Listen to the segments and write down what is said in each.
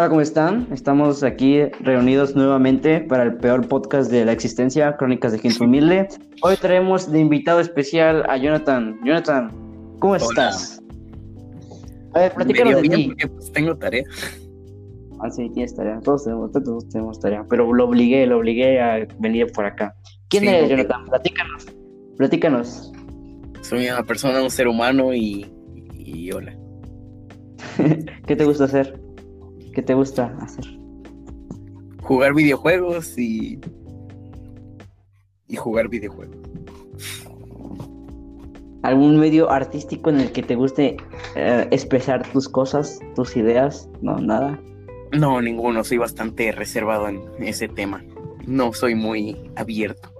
Hola, ¿cómo están? Estamos aquí reunidos nuevamente para el peor podcast de la existencia, Crónicas de Gente Humilde. Hoy traemos de invitado especial a Jonathan. Jonathan, ¿cómo estás? A ver, platícanos de ti. Porque, pues, tengo tarea. Ah, sí, tienes tarea. Todos tenemos, todos tenemos tarea. Pero lo obligué, lo obligué a venir por acá. ¿Quién eres, Jonathan? Platícanos. Platícanos. Soy una persona, un ser humano y, y hola. ¿Qué te gusta hacer? ¿Qué te gusta hacer? Jugar videojuegos y. y jugar videojuegos. ¿Algún medio artístico en el que te guste eh, expresar tus cosas, tus ideas? No, nada. No, ninguno. Soy bastante reservado en ese tema. No soy muy abierto.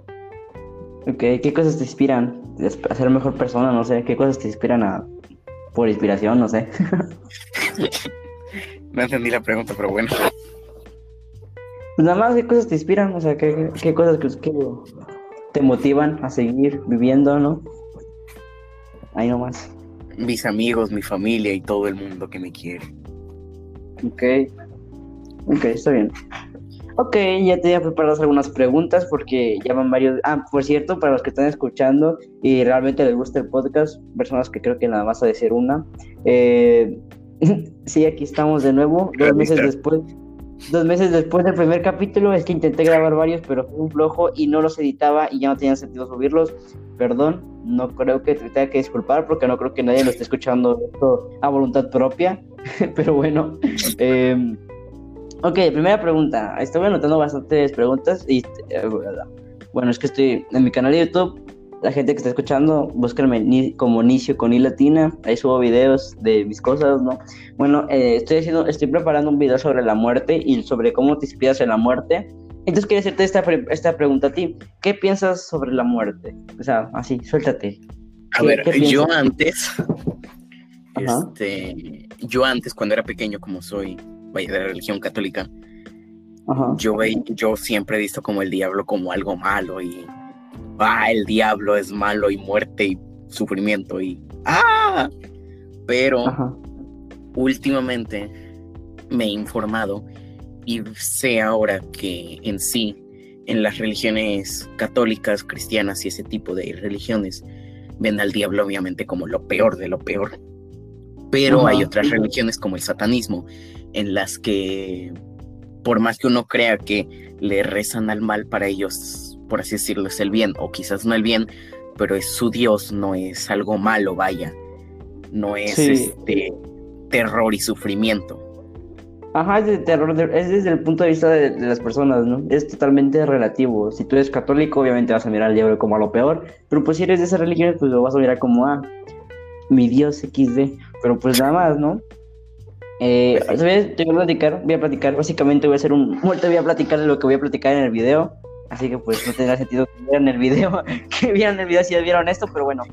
Ok, ¿qué cosas te inspiran a ser mejor persona? No sé, ¿qué cosas te inspiran a... por inspiración? No sé. No entendí la pregunta, pero bueno. Pues nada más, ¿qué cosas te inspiran? O sea, ¿qué, qué cosas que, te motivan a seguir viviendo, no? Ahí nomás. Mis amigos, mi familia y todo el mundo que me quiere. Ok. Ok, está bien. Ok, ya tenía preparadas algunas preguntas porque ya van varios. Ah, por cierto, para los que están escuchando y realmente les gusta el podcast, personas que creo que nada más a decir una. Eh, sí, aquí estamos de nuevo, dos meses después. Dos meses después del primer capítulo, es que intenté grabar varios, pero fue un flojo y no los editaba y ya no tenía sentido subirlos. Perdón, no creo que te tenga que disculpar porque no creo que nadie lo esté escuchando a voluntad propia. pero bueno. Eh, ok, primera pregunta. Estoy anotando bastantes preguntas y eh, bueno, es que estoy en mi canal de YouTube la gente que está escuchando, búsquenme como Nicio con I latina, ahí subo videos de mis cosas, ¿no? Bueno, eh, estoy haciendo, estoy preparando un video sobre la muerte y sobre cómo te inspiras en la muerte. Entonces quería hacerte esta, esta pregunta a ti. ¿Qué piensas sobre la muerte? O sea, así, suéltate. A ver, yo antes, este, yo antes cuando era pequeño, como soy, vaya, de la religión católica, Yo, yo siempre he visto como el diablo como algo malo y ah, el diablo es malo y muerte y sufrimiento y ah, pero últimamente me he informado y sé ahora que en sí, en las religiones católicas, cristianas y ese tipo de religiones, ven al diablo obviamente como lo peor de lo peor. Pero hay otras religiones como el satanismo, en las que por más que uno crea que le rezan al mal, para ellos por así decirlo, es el bien, o quizás no el bien, pero es su Dios, no es algo malo, vaya. No es este terror y sufrimiento. Ajá, es, de terror, es desde el punto de vista de, las personas, ¿no? Es totalmente relativo. Si tú eres católico, obviamente vas a mirar al diablo como a lo peor, pero pues si eres de esa religión, pues lo vas a mirar como a ah, mi Dios XD. Pero pues nada más, ¿no? Eh, ¿sabes? Te voy a platicar, voy a platicar, básicamente voy a hacer un... Te voy a platicar de lo que voy a platicar en el video. Así que pues no tendrá sentido que vieran el video, que vieran el video si ya vieron esto, pero bueno,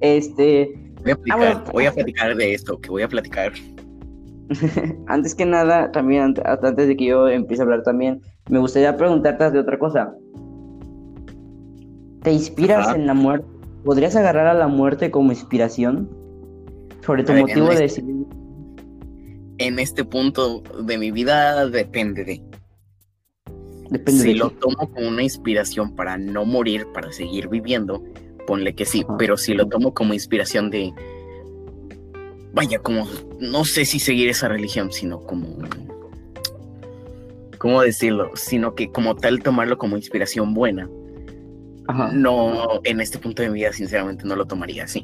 este... Voy a, platicar, ah, voy a platicar de esto, que voy a platicar. antes que nada, también antes de que yo empiece a hablar también, me gustaría preguntarte de otra cosa. ¿Te inspiras en la muerte? ¿Podrías agarrar a la muerte como inspiración? Sobre tu motivo de este decidir. En este punto de mi vida depende de si lo tomo como una inspiración para no morir, para seguir viviendo, ponle que sí, pero si lo tomo como inspiración de, vaya, como, no sé si seguir esa religión, sino como, ¿cómo decirlo? Sino que como tal tomarlo como inspiración buena. No, en este punto de mi vida, sinceramente, no lo tomaría así.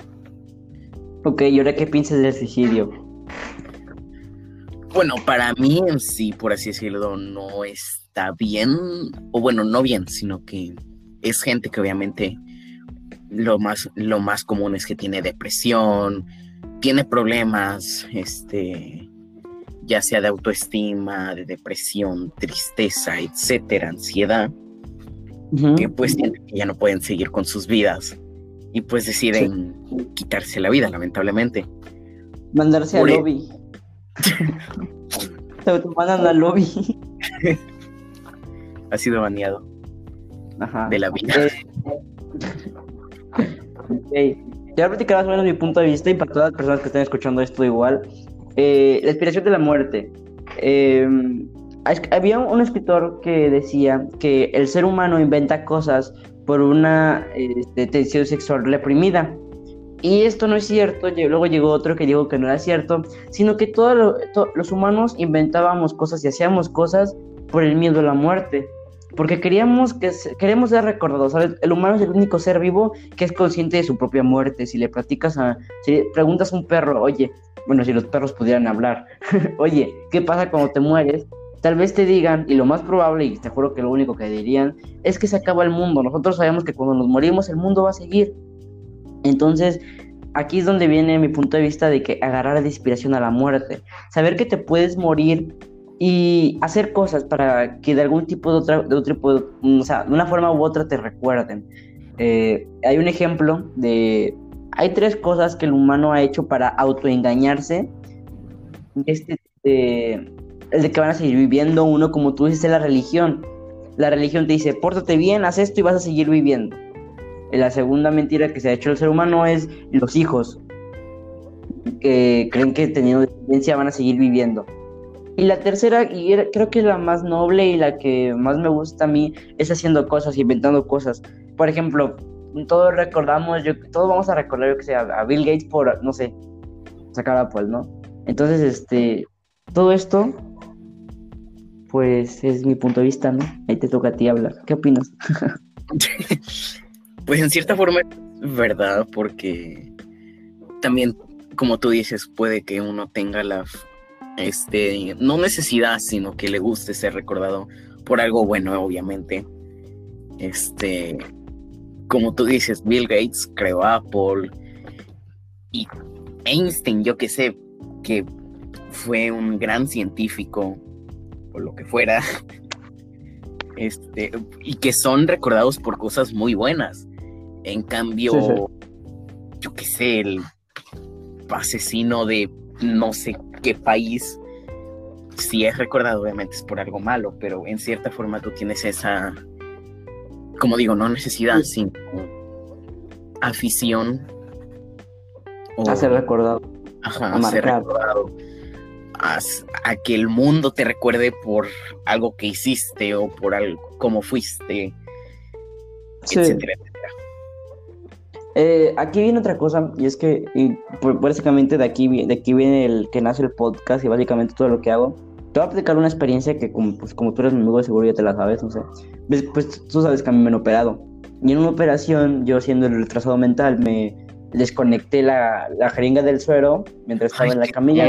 Ok, ¿y ahora qué piensas del suicidio? Bueno, para mí en sí, por así decirlo, no es está bien, o bueno, no bien, sino que es gente que obviamente lo más, lo más común es que tiene depresión, tiene problemas, este, ya sea de autoestima, de depresión, tristeza, etcétera, ansiedad, que pues ya no pueden seguir con sus vidas y pues deciden quitarse la vida, lamentablemente. Mandarse al e- lobby. Se mandan al lobby. ha sido baneado de la vida. okay. Ya platicar más o menos mi punto de vista y para todas las personas que estén escuchando esto igual. Eh, la inspiración de la muerte. Em, había un escritor que decía que el ser humano inventa cosas por una este, tensión sexual reprimida. Y esto no es cierto, luego llegó otro que dijo que no era cierto, sino que todos los humanos inventábamos cosas y hacíamos cosas por el miedo a la muerte, porque queríamos que queremos ser recordados. El humano es el único ser vivo que es consciente de su propia muerte. Si le platicas a, si preguntas a un perro, oye, bueno, si los perros pudieran hablar, oye, ¿qué pasa cuando te mueres? Tal vez te digan, y lo más probable, y te juro que lo único que dirían, es que se acaba el mundo. Nosotros sabemos que cuando nos morimos el mundo va a seguir. Entonces, aquí es donde viene mi punto de vista de que agarrar de inspiración a la muerte. Saber que te puedes morir y hacer cosas para que de algún tipo de otra, de otro tipo, o sea, de una forma u otra te recuerden. Eh, hay un ejemplo de, hay tres cosas que el humano ha hecho para autoengañarse. Este, el de que van a seguir viviendo, uno como tú dices, es la religión. La religión te dice, pórtate bien, haz esto y vas a seguir viviendo. La segunda mentira que se ha hecho el ser humano es los hijos, que creen que teniendo descendencia van a seguir viviendo. Y la tercera, y creo que es la más noble y la que más me gusta a mí, es haciendo cosas, inventando cosas. Por ejemplo, todos recordamos, yo, todos vamos a recordar, yo que sé, a, Bill Gates por, no sé, sacar Apple, ¿no? Entonces, este, todo esto, pues es mi punto de vista, ¿no? Ahí te toca a ti hablar. ¿Qué opinas? Pues en cierta forma es verdad, porque también, como tú dices, puede que uno tenga la, este, no necesidad, sino que le guste ser recordado por algo bueno, obviamente. Este, como tú dices, Bill Gates creó Apple y Einstein, yo que sé, que fue un gran científico o lo que fuera, este, y que son recordados por cosas muy buenas. En cambio, yo qué sé, el asesino de no sé qué país, si es recordado, obviamente es por algo malo, pero en cierta forma tú tienes esa, como digo, no necesidad, sino afición. a ser recordado. Ajá, a, ser recordado. A, que el mundo te recuerde por algo que hiciste o por algo, como fuiste, etcétera, eh, aquí viene otra cosa, y es que básicamente de aquí, de aquí viene el que nace el podcast y básicamente todo lo que hago. Te voy a explicar una experiencia que como, pues, como tú eres mi amigo, seguro ya te la sabes, no sé. Pues, pues tú sabes que a mí me han operado. Y en una operación, yo siendo el retrasado mental, me desconecté la, la jeringa del suero mientras estaba en la camilla.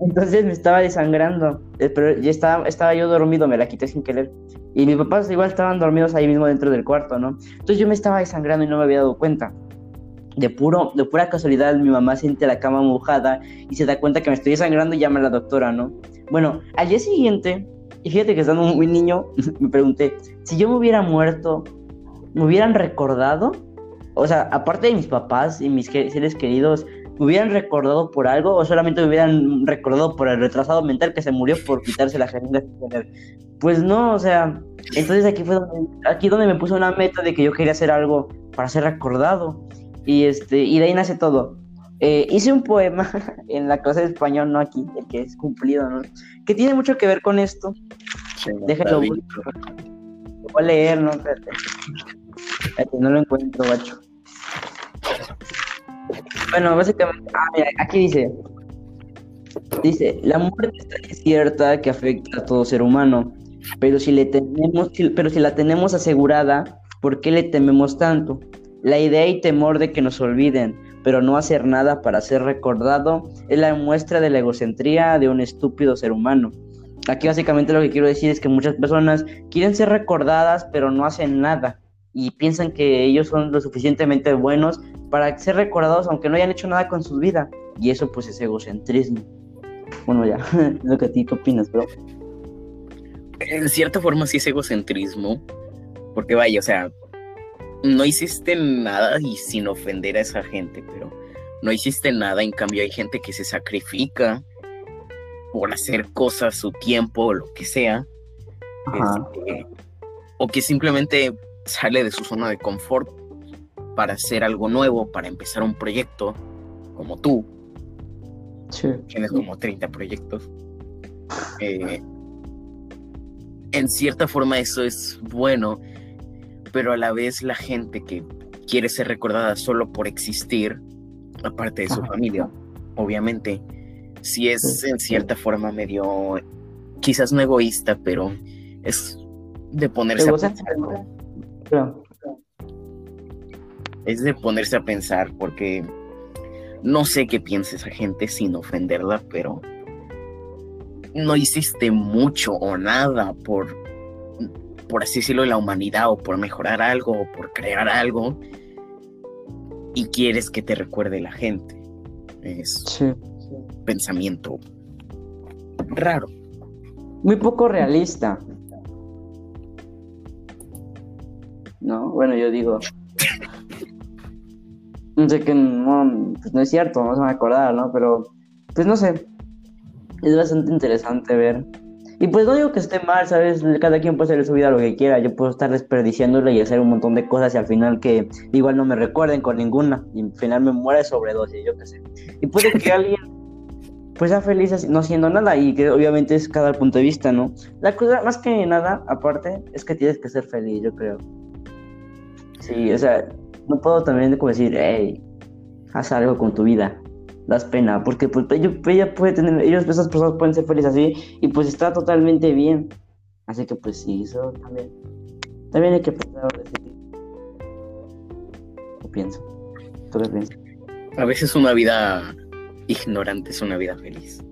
Entonces me estaba desangrando, eh, pero ya estaba, estaba yo dormido, me la quité sin querer. Y mis papás igual estaban dormidos ahí mismo dentro del cuarto, ¿no? Entonces yo me estaba desangrando y no me había dado cuenta. De, puro, de pura casualidad, mi mamá siente la cama mojada y se da cuenta que me estoy desangrando y llama a la doctora, ¿no? Bueno, al día siguiente, y fíjate que estando muy niño, me pregunté, si yo me hubiera muerto, ¿me hubieran recordado? O sea, aparte de mis papás y mis seres queridos, ¿me hubieran recordado por algo o solamente me hubieran recordado por el retrasado mental que se murió por quitarse la jeringa? Pues no, o sea, entonces aquí fue donde, aquí donde me puse una meta de que yo quería hacer algo para ser recordado y este y de ahí nace todo. Eh, hice un poema en la clase de español, no aquí, el que es cumplido, ¿no? Que tiene mucho que ver con esto. Déjalo. Lo voy a leer, ¿no? Espérate. no lo encuentro, bacho. Bueno, básicamente, ah, mira, aquí dice, dice, la muerte es cierta que afecta a todo ser humano, pero si, le tenemos, pero si la tenemos asegurada, ¿por qué le tememos tanto? La idea y temor de que nos olviden, pero no hacer nada para ser recordado, es la muestra de la egocentría de un estúpido ser humano. Aquí básicamente lo que quiero decir es que muchas personas quieren ser recordadas, pero no hacen nada y piensan que ellos son lo suficientemente buenos para ser recordados aunque no hayan hecho nada con su vida. Y eso pues es egocentrismo. Bueno, ya, lo que a ti opinas, bro. En cierta forma sí es egocentrismo, porque vaya, o sea, no hiciste nada y sin ofender a esa gente, pero no hiciste nada, en cambio hay gente que se sacrifica por hacer cosas, su tiempo, o lo que sea, este, o que simplemente sale de su zona de confort para hacer algo nuevo, para empezar un proyecto como tú. Tienes como 30 proyectos. Eh, en cierta forma eso es bueno, pero a la vez la gente que quiere ser recordada solo por existir, aparte de su familia, obviamente, si es en cierta forma medio, quizás no egoísta, pero es de ponerse a pensar. Es de ponerse a pensar porque no sé qué piensa esa gente sin ofenderla, pero no hiciste mucho o nada por, por así decirlo, la humanidad o por mejorar algo o por crear algo y quieres que te recuerde la gente. Es pensamiento raro. Muy poco realista. ¿No? Bueno, yo digo. No sé que no, pues no es cierto, no se va a ¿no? Pero, pues no sé es bastante interesante ver. Y pues no digo que esté mal, ¿sabes? Cada quien puede hacer su vida lo que quiera. Yo puedo estar desperdiciándole y hacer un montón de cosas y al final que igual no me recuerden con ninguna. Y al final me muera de sobredosis, yo qué sé. Y puede que alguien pues sea feliz no haciendo nada y que obviamente es cada punto de vista, ¿no? La cosa, más que nada, aparte, es que tienes que ser feliz, yo creo. Sí, o sea, no puedo también como decir, hey, haz algo con tu vida das pena, porque pues ella, puede tener, ellos, esas personas pueden ser felices así y pues está totalmente bien. Así que pues sí, eso también, también hay que pensar pienso? ¿Tú qué piensas? A veces una vida ignorante es una vida feliz.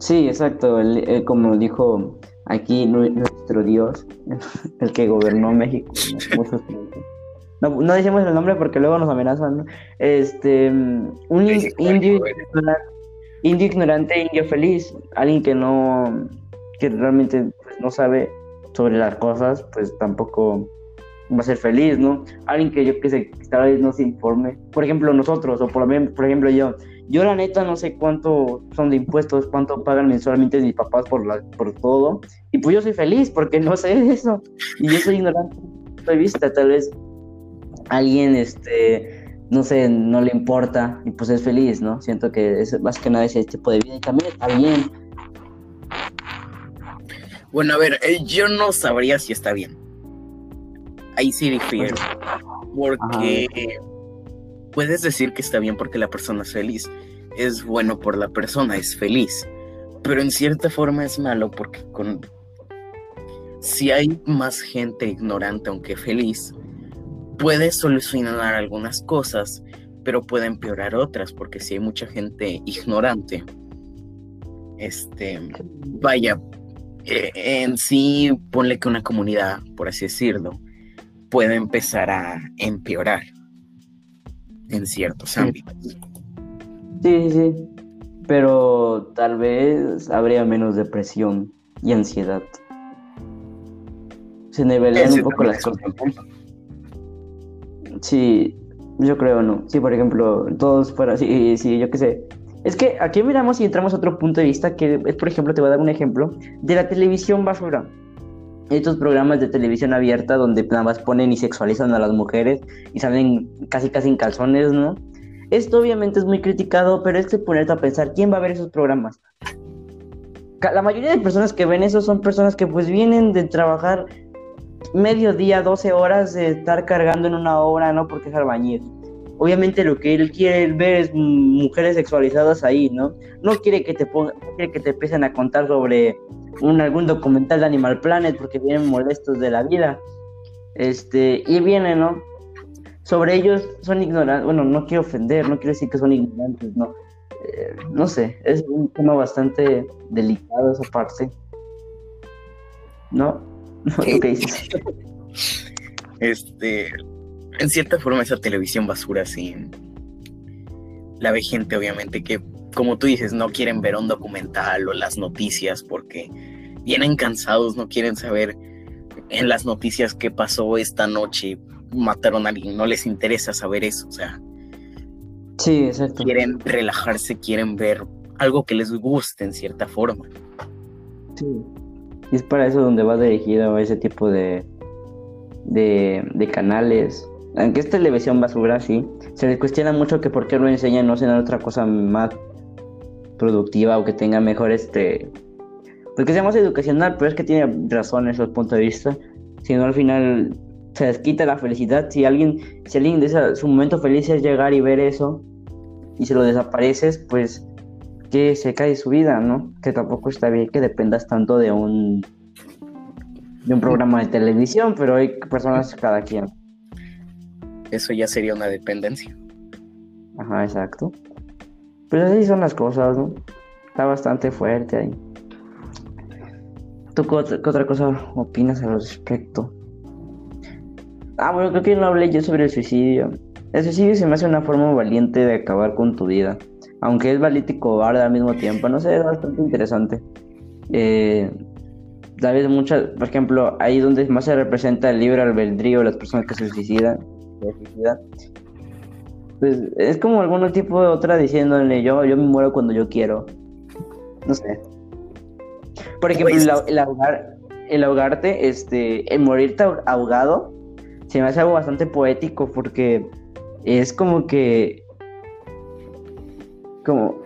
Sí, exacto, como dijo aquí nuestro Dios, el que gobernó México, muchos no, no decimos el nombre porque luego nos amenazan, Este, un indio, indio ignorante, indio feliz, alguien que no, que realmente pues, no sabe sobre las cosas, pues tampoco va a ser feliz, ¿no? Alguien que yo que sé, tal vez no se informe. Por ejemplo, nosotros, o por, por ejemplo yo, yo la neta no sé cuánto son de impuestos, cuánto pagan mensualmente mis papás por, la, por todo, y pues yo soy feliz porque no sé eso, y yo soy ignorante, estoy vista, tal vez alguien, este, no sé, no le importa y pues es feliz, ¿no? Siento que es más que nada ese tipo de vida y también está bien. Bueno, a ver, eh, yo no sabría si está bien. Ahí sí difiero. Porque puedes decir que está bien porque la persona es feliz. Es bueno por la persona, es feliz. Pero en cierta forma es malo porque con... Si hay más gente ignorante aunque feliz, puede solucionar algunas cosas, pero puede empeorar otras, porque si hay mucha gente ignorante, este, vaya, eh, en sí, ponle que una comunidad, por así decirlo, puede empezar a empeorar en ciertos ámbitos. Sí, sí, sí. Pero tal vez habría menos depresión y ansiedad. Se nivelarían un poco las cosas. Sí, yo creo no. Sí, por ejemplo, todos fuera, sí, sí, yo qué sé. Es que aquí miramos y entramos a otro punto de vista que es, por ejemplo, te voy a dar un ejemplo de la televisión basura. Estos programas de televisión abierta donde nada más ponen y sexualizan a las mujeres y salen casi casi en calzones, ¿no? Esto obviamente es muy criticado, pero es que ponerte a pensar, ¿quién va a ver esos programas? La mayoría de personas que ven eso son personas que pues vienen de trabajar mediodía, 12 horas de estar cargando en una obra, ¿no? Porque es albañil. Obviamente lo que él quiere ver es mujeres sexualizadas ahí, ¿no? No quiere que te ponga, no quiere que te empiecen a contar sobre un, algún documental de Animal Planet porque vienen molestos de la vida. Este, y viene, ¿no? Sobre ellos son ignorantes, bueno, no quiero ofender, no quiero decir que son ignorantes, no. Eh, no sé, es un tema bastante delicado esa parte. ¿No? este, en cierta forma esa televisión basura sí la ve gente obviamente que como tú dices no quieren ver un documental o las noticias porque vienen cansados, no quieren saber en las noticias qué pasó esta noche, mataron a alguien, no les interesa saber eso, o sea. Sí, exacto. Quieren relajarse, quieren ver algo que les guste en cierta forma. Sí. Y es para eso donde va dirigido ese tipo de, de, canales. Aunque es televisión basura, sí. Se les cuestiona mucho que por qué lo enseñan no hacen otra cosa más productiva o que tenga mejor este porque sea más educacional, pero es que tiene razón esos puntos de vista. Si no, al final se les quita la felicidad. Si alguien, si alguien de su momento feliz es llegar y ver eso y se lo desapareces, pues que se cae su vida, ¿no? Que tampoco está bien que dependas tanto de un de un programa de televisión, pero hay personas cada quien. Eso ya sería una dependencia. Ajá, exacto. Pues así son las cosas, ¿no? Está bastante fuerte ahí. ¿Tú qué otra, cosa opinas al respecto? Ah, bueno, creo que no hablé yo sobre el suicidio. El suicidio se me hace una forma valiente de acabar con tu vida. Aunque es valiente y cobarde al mismo tiempo. No sé, es bastante interesante. Eh, vez muchas, por ejemplo, ahí donde más se representa el libre albedrío de las personas que se suicidan, pues es como algún tipo de otra diciéndole yo, yo me muero cuando yo quiero. No sé. Por ejemplo, pues, el, ahogar, el ahogarte, este, el morirte ahogado, se me hace algo bastante poético porque es como que como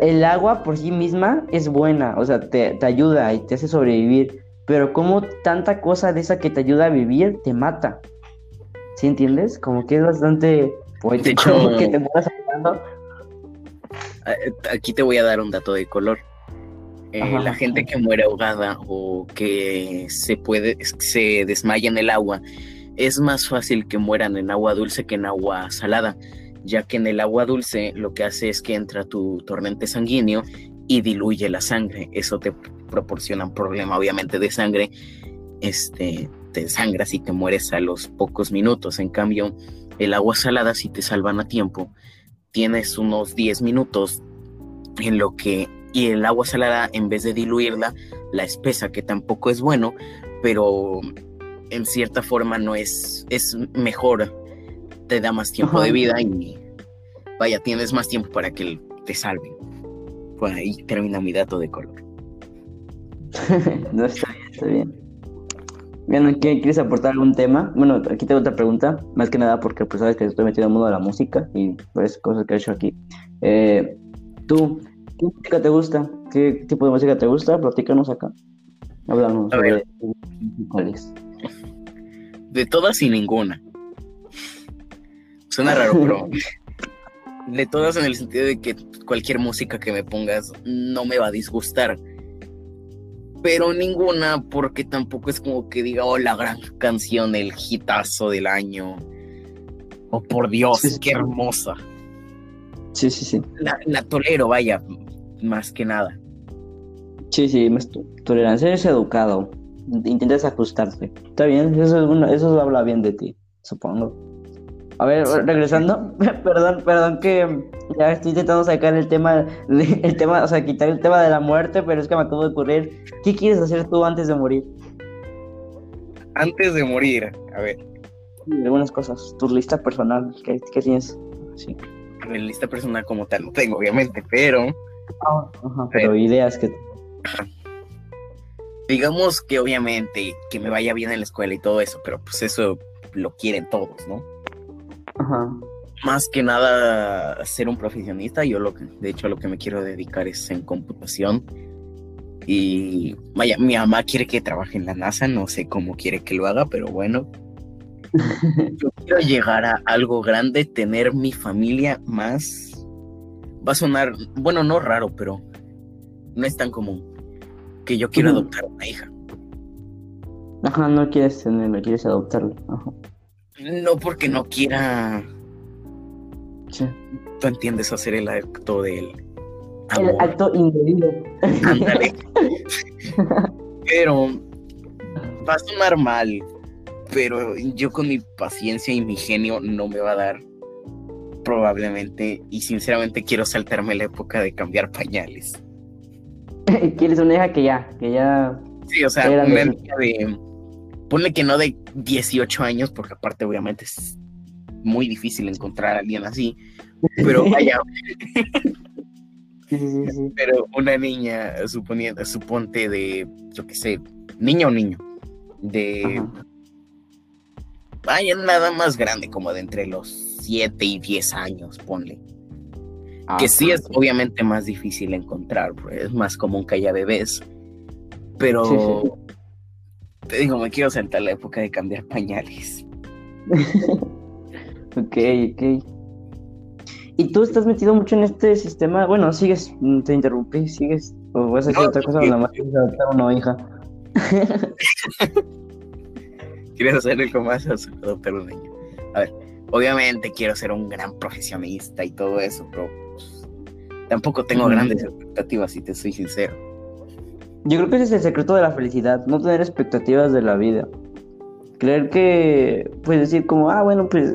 el agua por sí misma es buena, o sea, te, te, ayuda y te hace sobrevivir, pero como tanta cosa de esa que te ayuda a vivir te mata. ¿Sí entiendes? Como que es bastante poético que te Aquí te voy a dar un dato de color. Eh, la gente que muere ahogada o que se puede se desmaya en el agua es más fácil que mueran en agua dulce que en agua salada, ya que en el agua dulce lo que hace es que entra tu torrente sanguíneo y diluye la sangre. Eso te proporciona un problema, obviamente, de sangre. Este, te sangras y te mueres a los pocos minutos. En cambio, el agua salada, si te salvan a tiempo, tienes unos 10 minutos en lo que y el agua salada en vez de diluirla la espesa que tampoco es bueno pero en cierta forma no es es mejor te da más tiempo de vida y vaya tienes más tiempo para que te salven pues ahí termina mi dato de color. No está bien está bien Bien, ¿quieres aportar algún tema? Bueno, aquí tengo otra pregunta, más que nada porque pues sabes que estoy metido en el mundo de la música y pues cosas que he hecho aquí. Eh, ¿Tú ¿Qué música te gusta? ¿Qué tipo de música te gusta? Platícanos acá. Hablamos sobre cuáles. De todas y ninguna. Suena raro, pero de todas en el sentido de que cualquier música que me pongas no me va a disgustar. Pero ninguna porque tampoco es como que diga, oh, la gran canción, el hitazo del año. Oh, por Dios, qué hermosa. Sí, sí, sí. La, tolero, vaya, más que nada. Sí, sí, tolerancia es educado. Intentas ajustarte. Está bien, eso, eso habla bien de ti, supongo. A ver, regresando, perdón, perdón que ya estoy intentando sacar el tema, el tema, o sea, quitar el tema de la muerte, pero es que me acabo de ocurrir. ¿Qué quieres hacer tú antes de morir? Antes de morir, a ver. Algunas cosas, tu lista personal, ¿qué, qué tienes? Sí mi lista personal como tal no tengo, obviamente, pero. Ah, pero, ideas que. Digamos que obviamente que me vaya bien en la escuela y todo eso, pero pues eso lo quieren todos, ¿no? Ajá. Más que nada ser un profesionista, yo lo que, de hecho, lo que me quiero dedicar es en computación. Y vaya, mi mamá quiere que trabaje en la NASA, no sé cómo quiere que lo haga, pero bueno, yo quiero llegar a algo grande, tener mi familia más. Va a sonar, bueno, no raro, pero no es tan común. Que yo quiero adoptar una hija. Ajá, no quieres tenerlo, quieres adoptarlo. No porque no quiera. Sí. Tú entiendes hacer el acto del. El acto indebido. Ándale. pero va a sonar mal, pero yo con mi paciencia y mi genio no me va a dar probablemente y sinceramente quiero saltarme la época de cambiar pañales. ¿Quieres una hija que ya, que ya... Sí, o sea, una hija de... Ponle que no de 18 años, porque aparte obviamente es muy difícil encontrar a alguien así, pero vaya. Pero una niña, suponiendo, suponte de, yo qué sé, niño o niño, de vaya nada más grande, como de entre los 7 y 10 años, ponle. que sí es obviamente más difícil encontrar, es más común que haya bebés, Pero te digo, me quiero sentar la época de cambiar pañales. ok, ok. ¿Y tú estás metido mucho en este sistema? Bueno, sigues, mm, te interrumpí, sigues. ¿O vas a decir otra cosa? Nada más adoptar una hija. ¿Quieres hacer algo más adoptar un niño? A ver, obviamente quiero ser un gran profesionista y todo eso, pero pues, tampoco tengo grandes expectativas, si te soy sincero. Yo creo que ese es el secreto de la felicidad, no tener expectativas de la vida. Creer que, pues decir como, ah, bueno, pues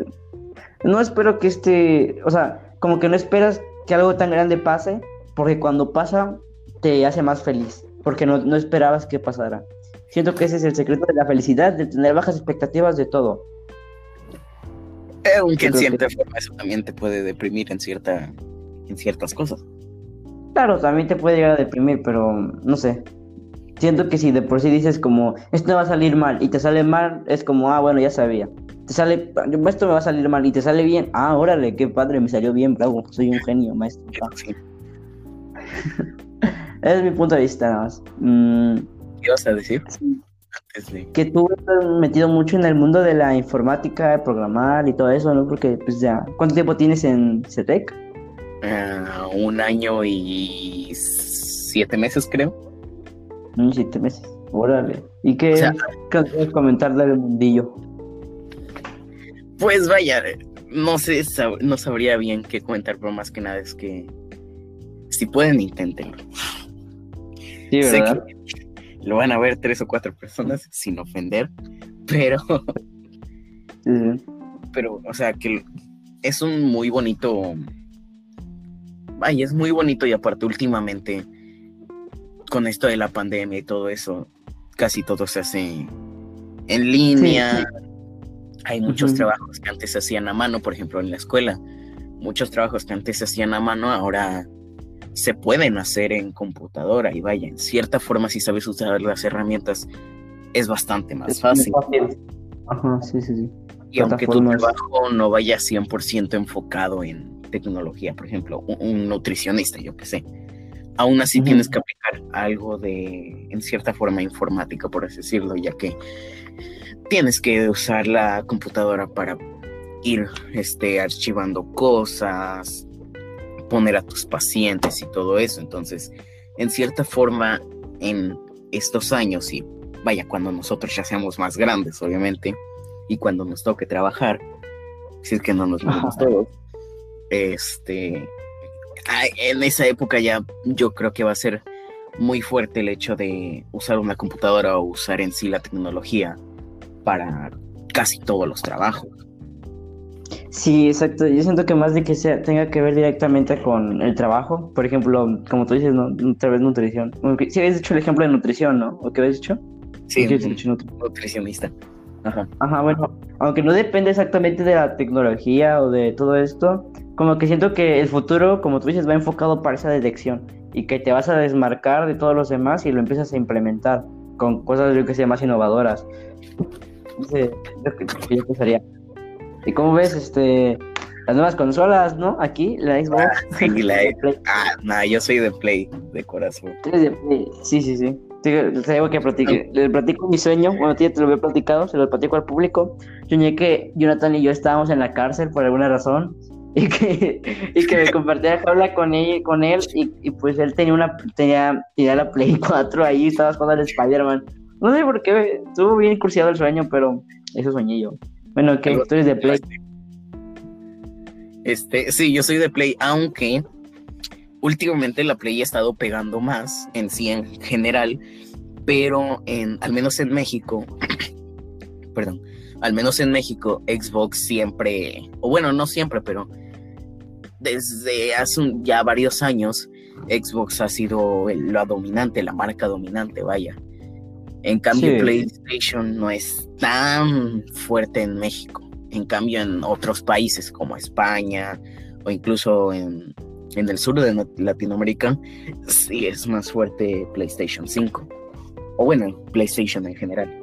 no espero que este, o sea, como que no esperas que algo tan grande pase, porque cuando pasa te hace más feliz, porque no, no esperabas que pasara. Siento que ese es el secreto de la felicidad, de tener bajas expectativas de todo. Eh, aunque en cierta forma eso también te puede deprimir en, cierta, en ciertas cosas. Claro, también te puede llegar a deprimir, pero no sé. Siento que si de por sí dices como, esto va a salir mal y te sale mal, es como, ah, bueno, ya sabía. Te sale, esto me va a salir mal y te sale bien, ah, órale, qué padre, me salió bien, bravo, soy un genio, maestro. es mi punto de vista, nada más. Mm, ¿Qué vas a decir? Que tú estás metido mucho en el mundo de la informática, programar y todo eso, ¿no? Porque, pues ya, ¿cuánto tiempo tienes en CETEC? Uh, un año y siete meses, creo. Un siete meses, órale. ¿Y qué, o comentar del mundillo? Pues vaya, no sé, no sabría bien qué comentar, pero más que nada es que si pueden, inténtenlo. Sí, ¿verdad? lo van a ver tres o cuatro personas sin ofender, pero. Pero, o sea, que es un muy bonito. Vaya, es muy bonito y aparte, últimamente, con esto de la pandemia y todo eso, casi todo se hace en línea. Hay muchos trabajos que antes se hacían a mano, por ejemplo, en la escuela. Muchos trabajos que antes se hacían a mano, ahora se pueden hacer en computadora y vaya, en cierta forma si sabes usar las herramientas es bastante más fácil. Ajá, sí, sí, sí. Y aunque tu trabajo no vaya 100% enfocado en tecnología, por ejemplo, un, nutricionista, yo qué sé, aún así tienes que aplicar algo de, en cierta forma, informática, por así decirlo, ya que tienes que usar la computadora para ir este, archivando cosas, poner a tus pacientes y todo eso. Entonces, en cierta forma, en estos años, y vaya, cuando nosotros ya seamos más grandes, obviamente, y cuando nos toque trabajar, si es que no nos vemos todos, este, en esa época ya yo creo que va a ser muy fuerte el hecho de usar una computadora o usar en sí la tecnología para casi todos los trabajos. Sí, exacto. Yo siento que más de que sea, tenga que ver directamente con el trabajo. Por ejemplo, como tú dices, ¿no? otra vez nutrición. Si habías hecho el ejemplo de nutrición, ¿no? ¿O qué habías hecho? Sí, nutricionista. Ajá. Ajá, bueno, aunque no depende exactamente de la tecnología o de todo esto, como que siento que el futuro, como tú dices, va enfocado para esa dirección y que te vas a desmarcar de todos los demás y lo empiezas a implementar con cosas, yo que sé, más innovadoras. Entonces, que yo pensaría. ¿Y cómo ves este las nuevas consolas, no? Aquí, la Xbox. Ah, sí, la Play. Ah, no, yo soy de Play, de corazón. de Play? Sí, sí, sí. Tengo que platicar. Le platico mi sueño. Bueno, te lo había platicado, se lo platico al público. Soñé que Jonathan y yo estábamos en la cárcel por alguna razón. Y que, y que me compartía habla con él, con él y, y, pues él tenía una tenía, tenía la Play 4 ahí, estaba jugando al Spider-Man. No sé por qué, estuvo bien cursiado el sueño, pero eso soñé yo. Bueno, que tú eres de Play. Este, sí, yo soy de Play, aunque últimamente la Play ha estado pegando más en sí en general, pero en, al menos en México, perdón, al menos en México, Xbox siempre, o bueno, no siempre, pero desde hace ya varios años, Xbox ha sido la dominante, la marca dominante, vaya. En cambio, PlayStation no es tan fuerte en México. En cambio, en otros países como España o incluso en, el sur de Latinoamérica, sí es más fuerte PlayStation 5. O bueno, PlayStation en general.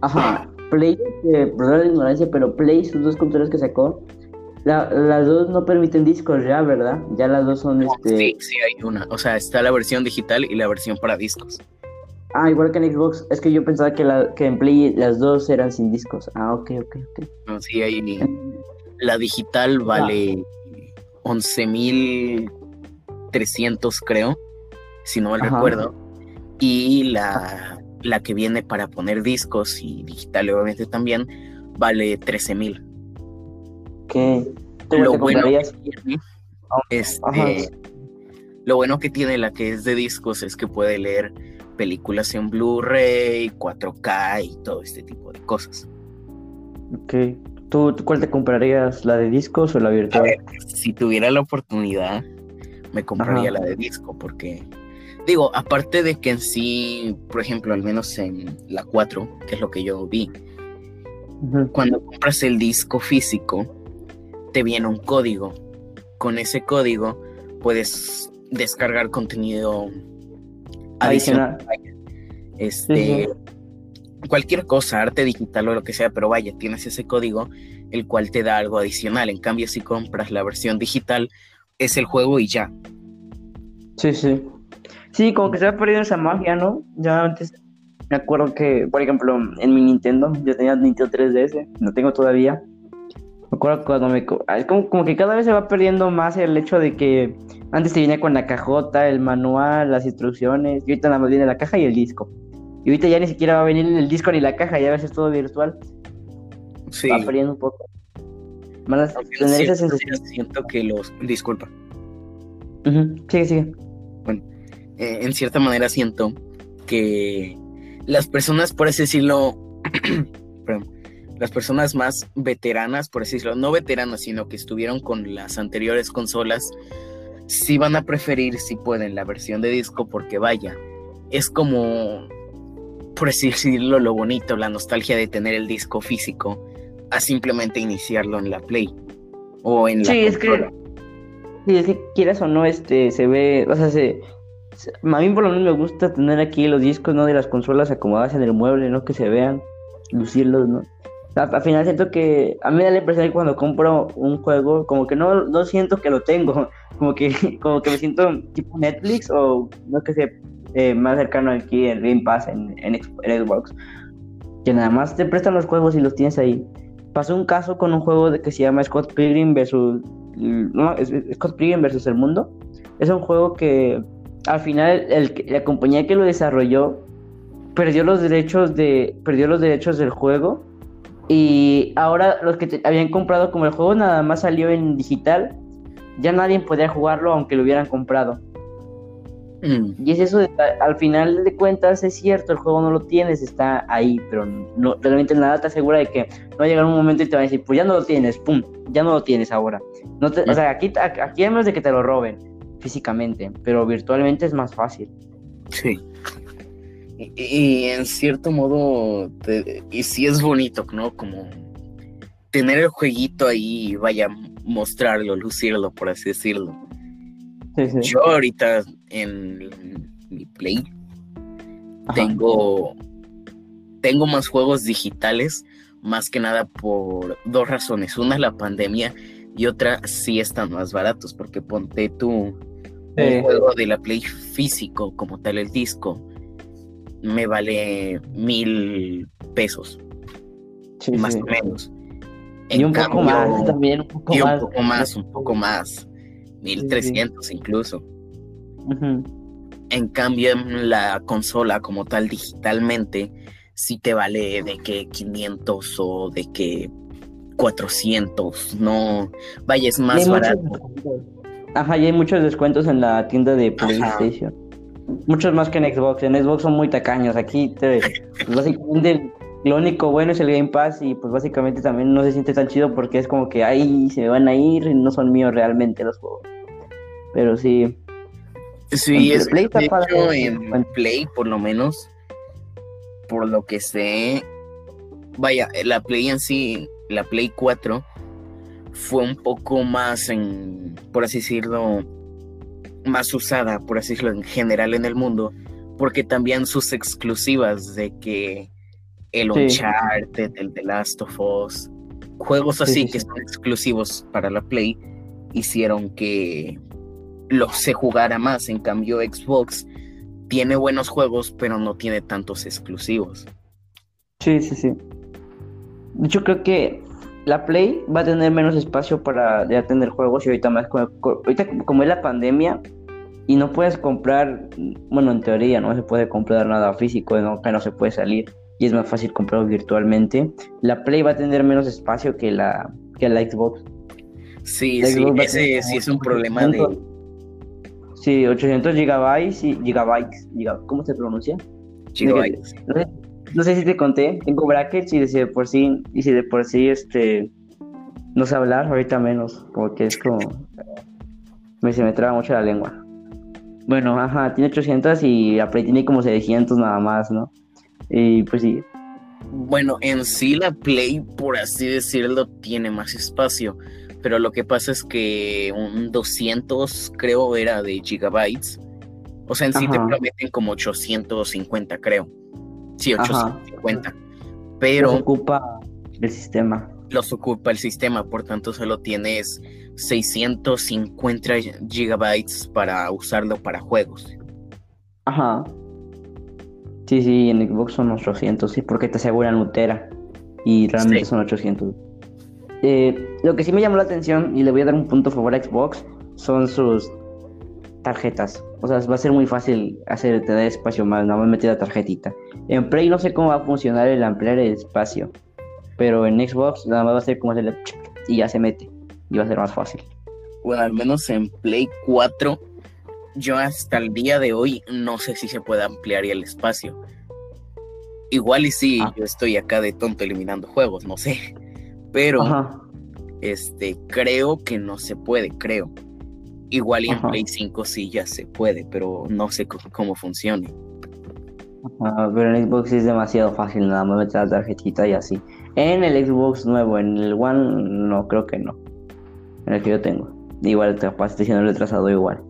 Ajá, Play, eh, perdón la ignorancia, pero Play, sus dos controles que sacó, las dos no permiten discos ya, ¿verdad? Ya las dos son este. Sí, sí, hay una. O sea, está la versión digital y la versión para discos. Ah, igual que en Xbox. Es que yo pensaba que, la, que en Play las dos eran sin discos. Ah, ok, ok, ok. No, sí, ahí. La digital vale 11.300, creo, si no mal recuerdo. Y la, la que viene para poner discos y digital, obviamente también, vale 13.000. Lo bueno que tiene, este, lo bueno que tiene la que es de discos es que puede leer películas en Blu-ray, 4K y todo este tipo de cosas. Ok. ¿Tú, cuál te comprarías? ¿La de discos o la virtual? si tuviera la oportunidad, me compraría la de disco porque, digo, aparte de que en sí, por ejemplo, al menos en la 4, que es lo que yo vi, cuando compras el disco físico, te viene un código. Con ese código puedes descargar contenido adicional. Este, cualquier cosa, arte digital o lo que sea, pero vaya, tienes ese código el cual te da algo adicional. En cambio, si compras la versión digital, es el juego y ya. Sí, sí. Sí, como que se ha perdido esa magia, ¿no? Ya antes me acuerdo que, por ejemplo, en mi Nintendo, yo tenía Nintendo 3DS, no tengo todavía. Me acuerdo cuando me... Es como, como que cada vez se va perdiendo más el hecho de que antes te venía con la cajota, el manual, las instrucciones, y ahorita nada más viene la caja y el disco. Y ahorita ya ni siquiera va a venir el disco ni la caja, ya ves, es todo virtual. Sí. Va perdiendo un poco. Más tener esa sensación. Siento que los. Disculpa. Sigue, sigue. Bueno, eh, en cierta manera siento que las personas, por así decirlo, perdón, las personas más veteranas, por así decirlo, no veteranas, sino que estuvieron con las anteriores consolas, sí van a preferir, si pueden, la versión de disco, porque vaya, es como, por así decirlo, lo bonito, la nostalgia de tener el disco físico, a simplemente iniciarlo en la Play o en la Sí, es que, sí, es que quieras o no, este, se ve, o sea, se, a mí por lo menos me gusta tener aquí los discos, ¿no? De las consolas acomodadas en el mueble, ¿no? Que se vean, lucirlos, ¿no? Al final siento que a mí me da la impresión que cuando compro un juego, como que no, no siento que lo tengo, como que, como que me siento tipo Netflix o no que sé, eh, más cercano aquí el Game Pass en, en, Xbox, que nada más te prestan los juegos y los tienes ahí. Pasó un caso con un juego de, que se llama Scott Pilgrim versus no, Scott Pilgrim versus el mundo. Es un juego que al final el, la compañía que lo desarrolló perdió los derechos de perdió los derechos del juego y ahora los que habían comprado como el juego nada más salió en digital, ya nadie podía jugarlo aunque lo hubieran comprado. Mm. Y es eso, al final de cuentas es cierto, el juego no lo tienes, está ahí, pero no, realmente nada te asegura de que no va a llegar un momento y te van a decir, pues ya no lo tienes, pum, ya no lo tienes ahora. No O mm. sea, aquí, aquí menos de que te lo roben físicamente, pero virtualmente es más fácil. Sí. Y, en cierto modo, y sí es bonito, ¿no? Como tener el jueguito ahí, vaya, mostrarlo, lucirlo, por así decirlo. Yo ahorita en mi Play tengo tengo más juegos digitales, más que nada por dos razones. Una, la pandemia, y otra, sí están más baratos, porque ponte tú un juego de la Play físico, como tal el disco, me vale mil pesos. más o menos. y un poco más también, un poco y un poco más, un poco más. Mil trescientos incluso. En cambio, en la consola como tal digitalmente, sí te vale de que 500 o de que 400, no, vaya, es más barato. Ajá, y hay muchos descuentos en la tienda de PlayStation. Muchos más que en Xbox. En Xbox son muy tacaños. Aquí te, pues, básicamente lo único bueno es el Game Pass y pues básicamente también no se siente tan chido porque es como que ahí se van a ir y no son míos realmente los juegos. Pero sí. Sí, es Play en Play por lo menos, por lo que sé, vaya, la Play en sí, la Play 4 fue un poco más en, por así decirlo, más usada, por así decirlo, en general en el mundo, porque también sus exclusivas de que el Uncharted, el The Last of Us, juegos así que son exclusivos para la Play, hicieron que lo se jugara más. En cambio, Xbox tiene buenos juegos, pero no tiene tantos exclusivos. Sí, sí, sí. Yo creo que la Play va a tener menos espacio para ya tener juegos y ahorita más ahorita como es la pandemia y no puedes comprar, bueno, en teoría no se puede comprar nada físico, no, que no se puede salir y es más fácil comprarlo virtualmente. La Play va a tener menos espacio que la que la Xbox. Sí, sí, ese sí es un problema de Sí, 800 gigabytes y gigabytes, ¿cómo se pronuncia? Gigabytes. No sé, si te conté, tengo brackets y de por sí, y si de por sí este no sé hablar, ahorita menos, porque es como me se me traba mucho la lengua. Bueno, ajá, tiene 800 y la Play tiene como 600 nada más, ¿no? Y pues sí. Bueno, en sí la Play, por así decirlo, tiene más espacio pero lo que pasa es que un 200 creo era de gigabytes. O sea, en sí te prometen como 850, creo. Sí, 850. Pero... Los ocupa el sistema. Los ocupa el sistema, por tanto solo tienes 650 gigabytes para usarlo para juegos. Ajá. Sí, sí, en Xbox son 800, sí, porque te aseguran Utera. Y realmente son 800. Eh, lo que sí me llamó la atención, y le voy a dar un punto a favor a Xbox, son sus tarjetas. O sea, va a ser muy fácil hacer tener espacio más, nada más meter la tarjetita. En Play no sé cómo va a funcionar el ampliar el espacio, pero en Xbox nada más va a ser como hacerle y ya se mete, y va a ser más fácil. Bueno, al menos en Play 4, yo hasta el día de hoy no sé si se puede ampliar el espacio. Igual y sí, ah. yo estoy acá de tonto eliminando juegos, no sé. Pero este creo que no se puede, creo. Igual en Play 5 sí ya se puede, pero no sé cómo, funcione. pero en Xbox es demasiado fácil, nada más meter la tarjetita y así. En el Xbox nuevo, en el One, no, creo que no. En el que yo tengo. Igual capaz estoy siendo retrasado igual.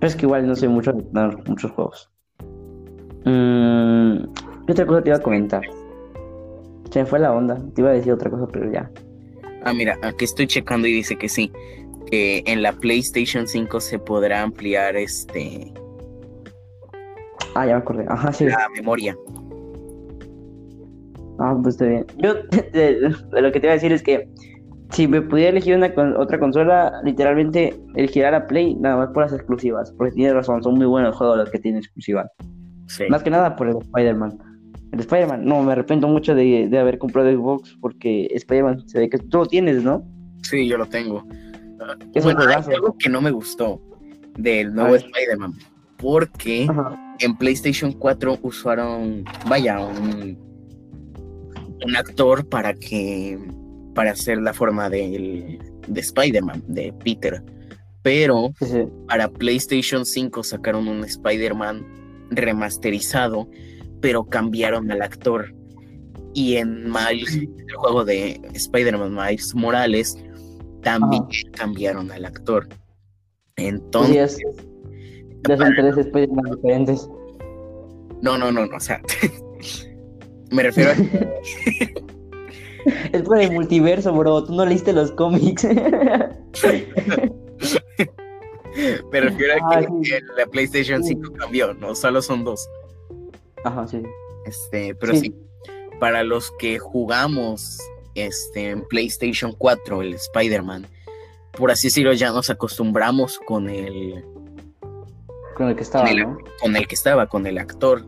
Pero es que igual no sé mucho de muchos juegos. Mm, ¿Qué otra cosa te iba a comentar? Se me fue la onda. Te iba a decir otra cosa, pero ya. Ah, mira, aquí estoy checando y dice que sí. Que en la PlayStation 5 se podrá ampliar este. Ah, ya me acordé. Ajá, sí. La memoria. Ah, pues está bien. Yo lo que te iba a decir es que si me pudiera elegir una otra consola, literalmente elegiría la Play, nada más por las exclusivas. Porque tiene razón, son muy buenos juegos los que tienen exclusivas. Sí. Más que nada por el Spider-Man. El Spider-Man, no, me arrepiento mucho de, haber comprado Xbox porque Spider-Man se ve que tú lo tienes, ¿no? Sí, yo lo tengo. Es bueno, hay algo que no me gustó del nuevo Spider-Man. Porque en PlayStation 4 usaron, vaya, un, un actor para que para hacer la forma de, de Spider-Man, de Peter. Pero para PlayStation 5 sacaron un Spider-Man remasterizado pero cambiaron al actor. Y en Miles, el juego de Spider-Man Miles Morales, también cambiaron al actor. Entonces. Ya son tres Spider-Man diferentes. No, no, no, no, o sea. me refiero a. es por el multiverso, bro. Tú no leíste los cómics. me refiero a ah, que la PlayStation 5 cambió, no solo son dos. Ajá, sí. Este, pero sí. para los que jugamos este, en PlayStation 4, el Spider-Man, por así decirlo, ya nos acostumbramos con el. Con el que estaba. Con el, ¿no? con el que estaba, con el actor.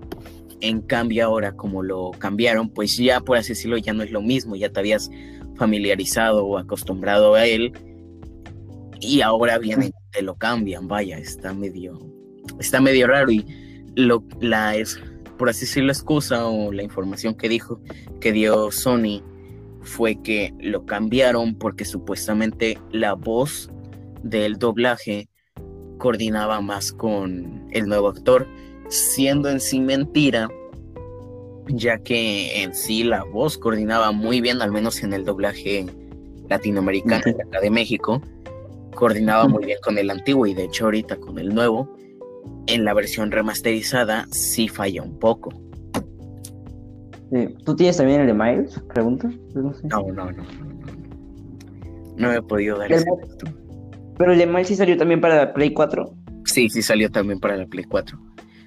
En cambio, ahora, como lo cambiaron, pues ya, por así decirlo, ya no es lo mismo. Ya te habías familiarizado o acostumbrado a él. Y ahora viene, te lo cambian. Vaya, está medio. Está medio raro. Y lo, la, es, por así decirlo, la excusa o la información que dijo, que dio Sony, fue que lo cambiaron porque supuestamente la voz del doblaje coordinaba más con el nuevo actor, siendo en sí mentira, ya que en sí la voz coordinaba muy bien, al menos en el doblaje latinoamericano de acá de México, coordinaba muy bien con el antiguo y de hecho ahorita con el nuevo en la versión remasterizada sí falla un poco. ¿Tú tienes también el de Miles? Pregunta. Pues no, no, no, no, no. he podido dar ese Pero el de Miles sí salió también para la Play 4. Sí, sí salió también para la Play 4.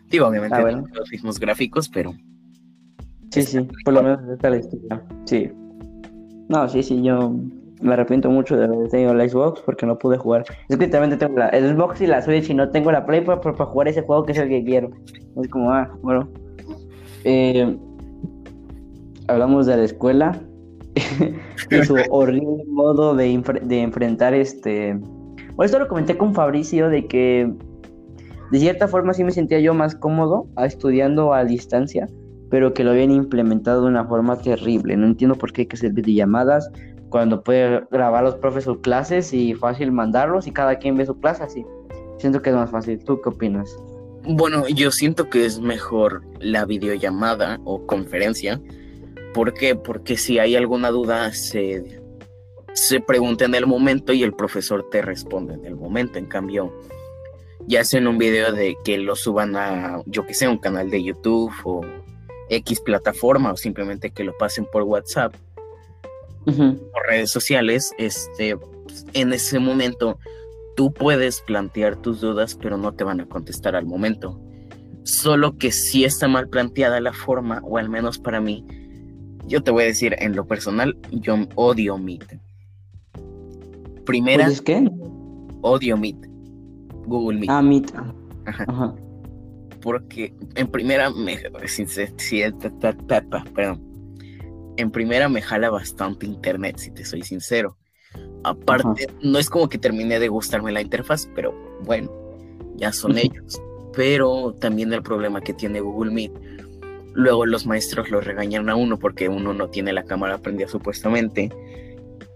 Digo, obviamente ah, los mismos gráficos, pero. Sí, sí, por lo menos está la historia. Sí. No, sí, sí, yo me arrepiento mucho de haber tenido la Xbox porque no pude jugar. Es que también tengo la Xbox y la Switch y no tengo la Play para, para jugar ese juego que es el que quiero. Es como, ah, bueno. Eh, hablamos de la escuela y su horrible modo de, de enfrentar este... Bueno, esto lo comenté con Fabricio de que de cierta forma sí me sentía yo más cómodo a estudiando a distancia, pero que lo habían implementado de una forma terrible. No entiendo por qué hay que hacer videollamadas cuando puede grabar los profes sus clases y fácil mandarlos y cada quien ve su clase así. Siento que es más fácil. ¿Tú qué opinas? Bueno, yo siento que es mejor la videollamada o conferencia. ¿Por qué? Porque si hay alguna duda, se, se pregunta en el momento y el profesor te responde en el momento. En cambio, ya hacen un video de que lo suban a, yo que sé, un canal de YouTube o X plataforma o simplemente que lo pasen por WhatsApp o redes sociales, este, en ese momento tú puedes plantear tus dudas, pero no te van a contestar al momento. Solo que si está mal planteada la forma, o al menos para mí, yo te voy a decir, en lo personal, yo odio Meet. Primera, ¿Es qué? Odio Meet. Google Meet. Ah, Meet. Ajá. Porque en primera me. Perdón. En primera me jala bastante internet, si te soy sincero. Aparte, no es como que terminé de gustarme la interfaz, pero bueno, ya son ellos. Pero también el problema que tiene Google Meet. Luego los maestros lo regañan a uno porque uno no tiene la cámara prendida supuestamente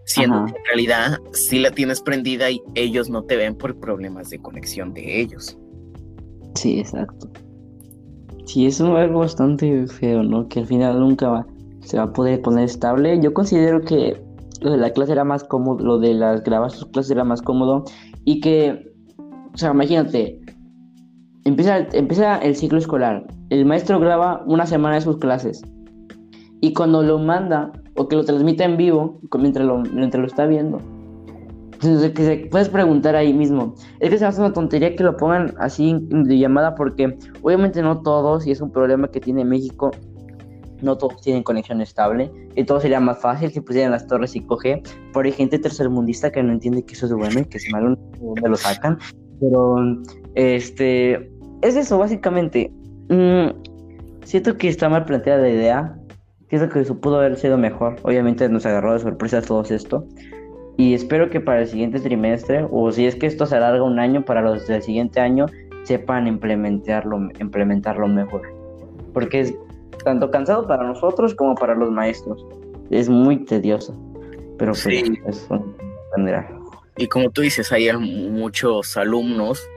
siendo en realidad sí la tienes prendida y ellos no te ven por problemas de conexión de ellos. Sí, exacto. Sí, es algo bastante feo, ¿no? Que al final nunca va, se va a poder poner estable. Yo considero que lo de la clase era más cómodo, lo de las grabar sus clases era más cómodo y que, o sea, imagínate, empieza, empieza el ciclo escolar, el maestro graba una semana de sus clases y cuando lo manda o que lo transmita en vivo mientras lo, mientras lo está viendo. Entonces, que se puedes preguntar ahí mismo. Es que se hace una tontería que lo pongan así de llamada porque obviamente no todos, y es un problema que tiene México, no todos tienen conexión estable. Y todo sería más fácil si pusieran las torres y coge. Pero hay gente tercermundista que no entiende que eso es bueno y que es malo, donde lo sacan. Pero, este, es eso, básicamente. Mm, siento que está mal planteada la idea. Pienso que eso pudo haber sido mejor. Obviamente nos agarró de sorpresa todo esto. Y espero que para el siguiente trimestre, o si es que esto se alarga un año, para los del siguiente año sepan implementarlo, implementarlo mejor. Porque es tanto cansado para nosotros como para los maestros. Es muy tedioso. Pero pues, sí. es Y como tú dices, hay muchos alumnos.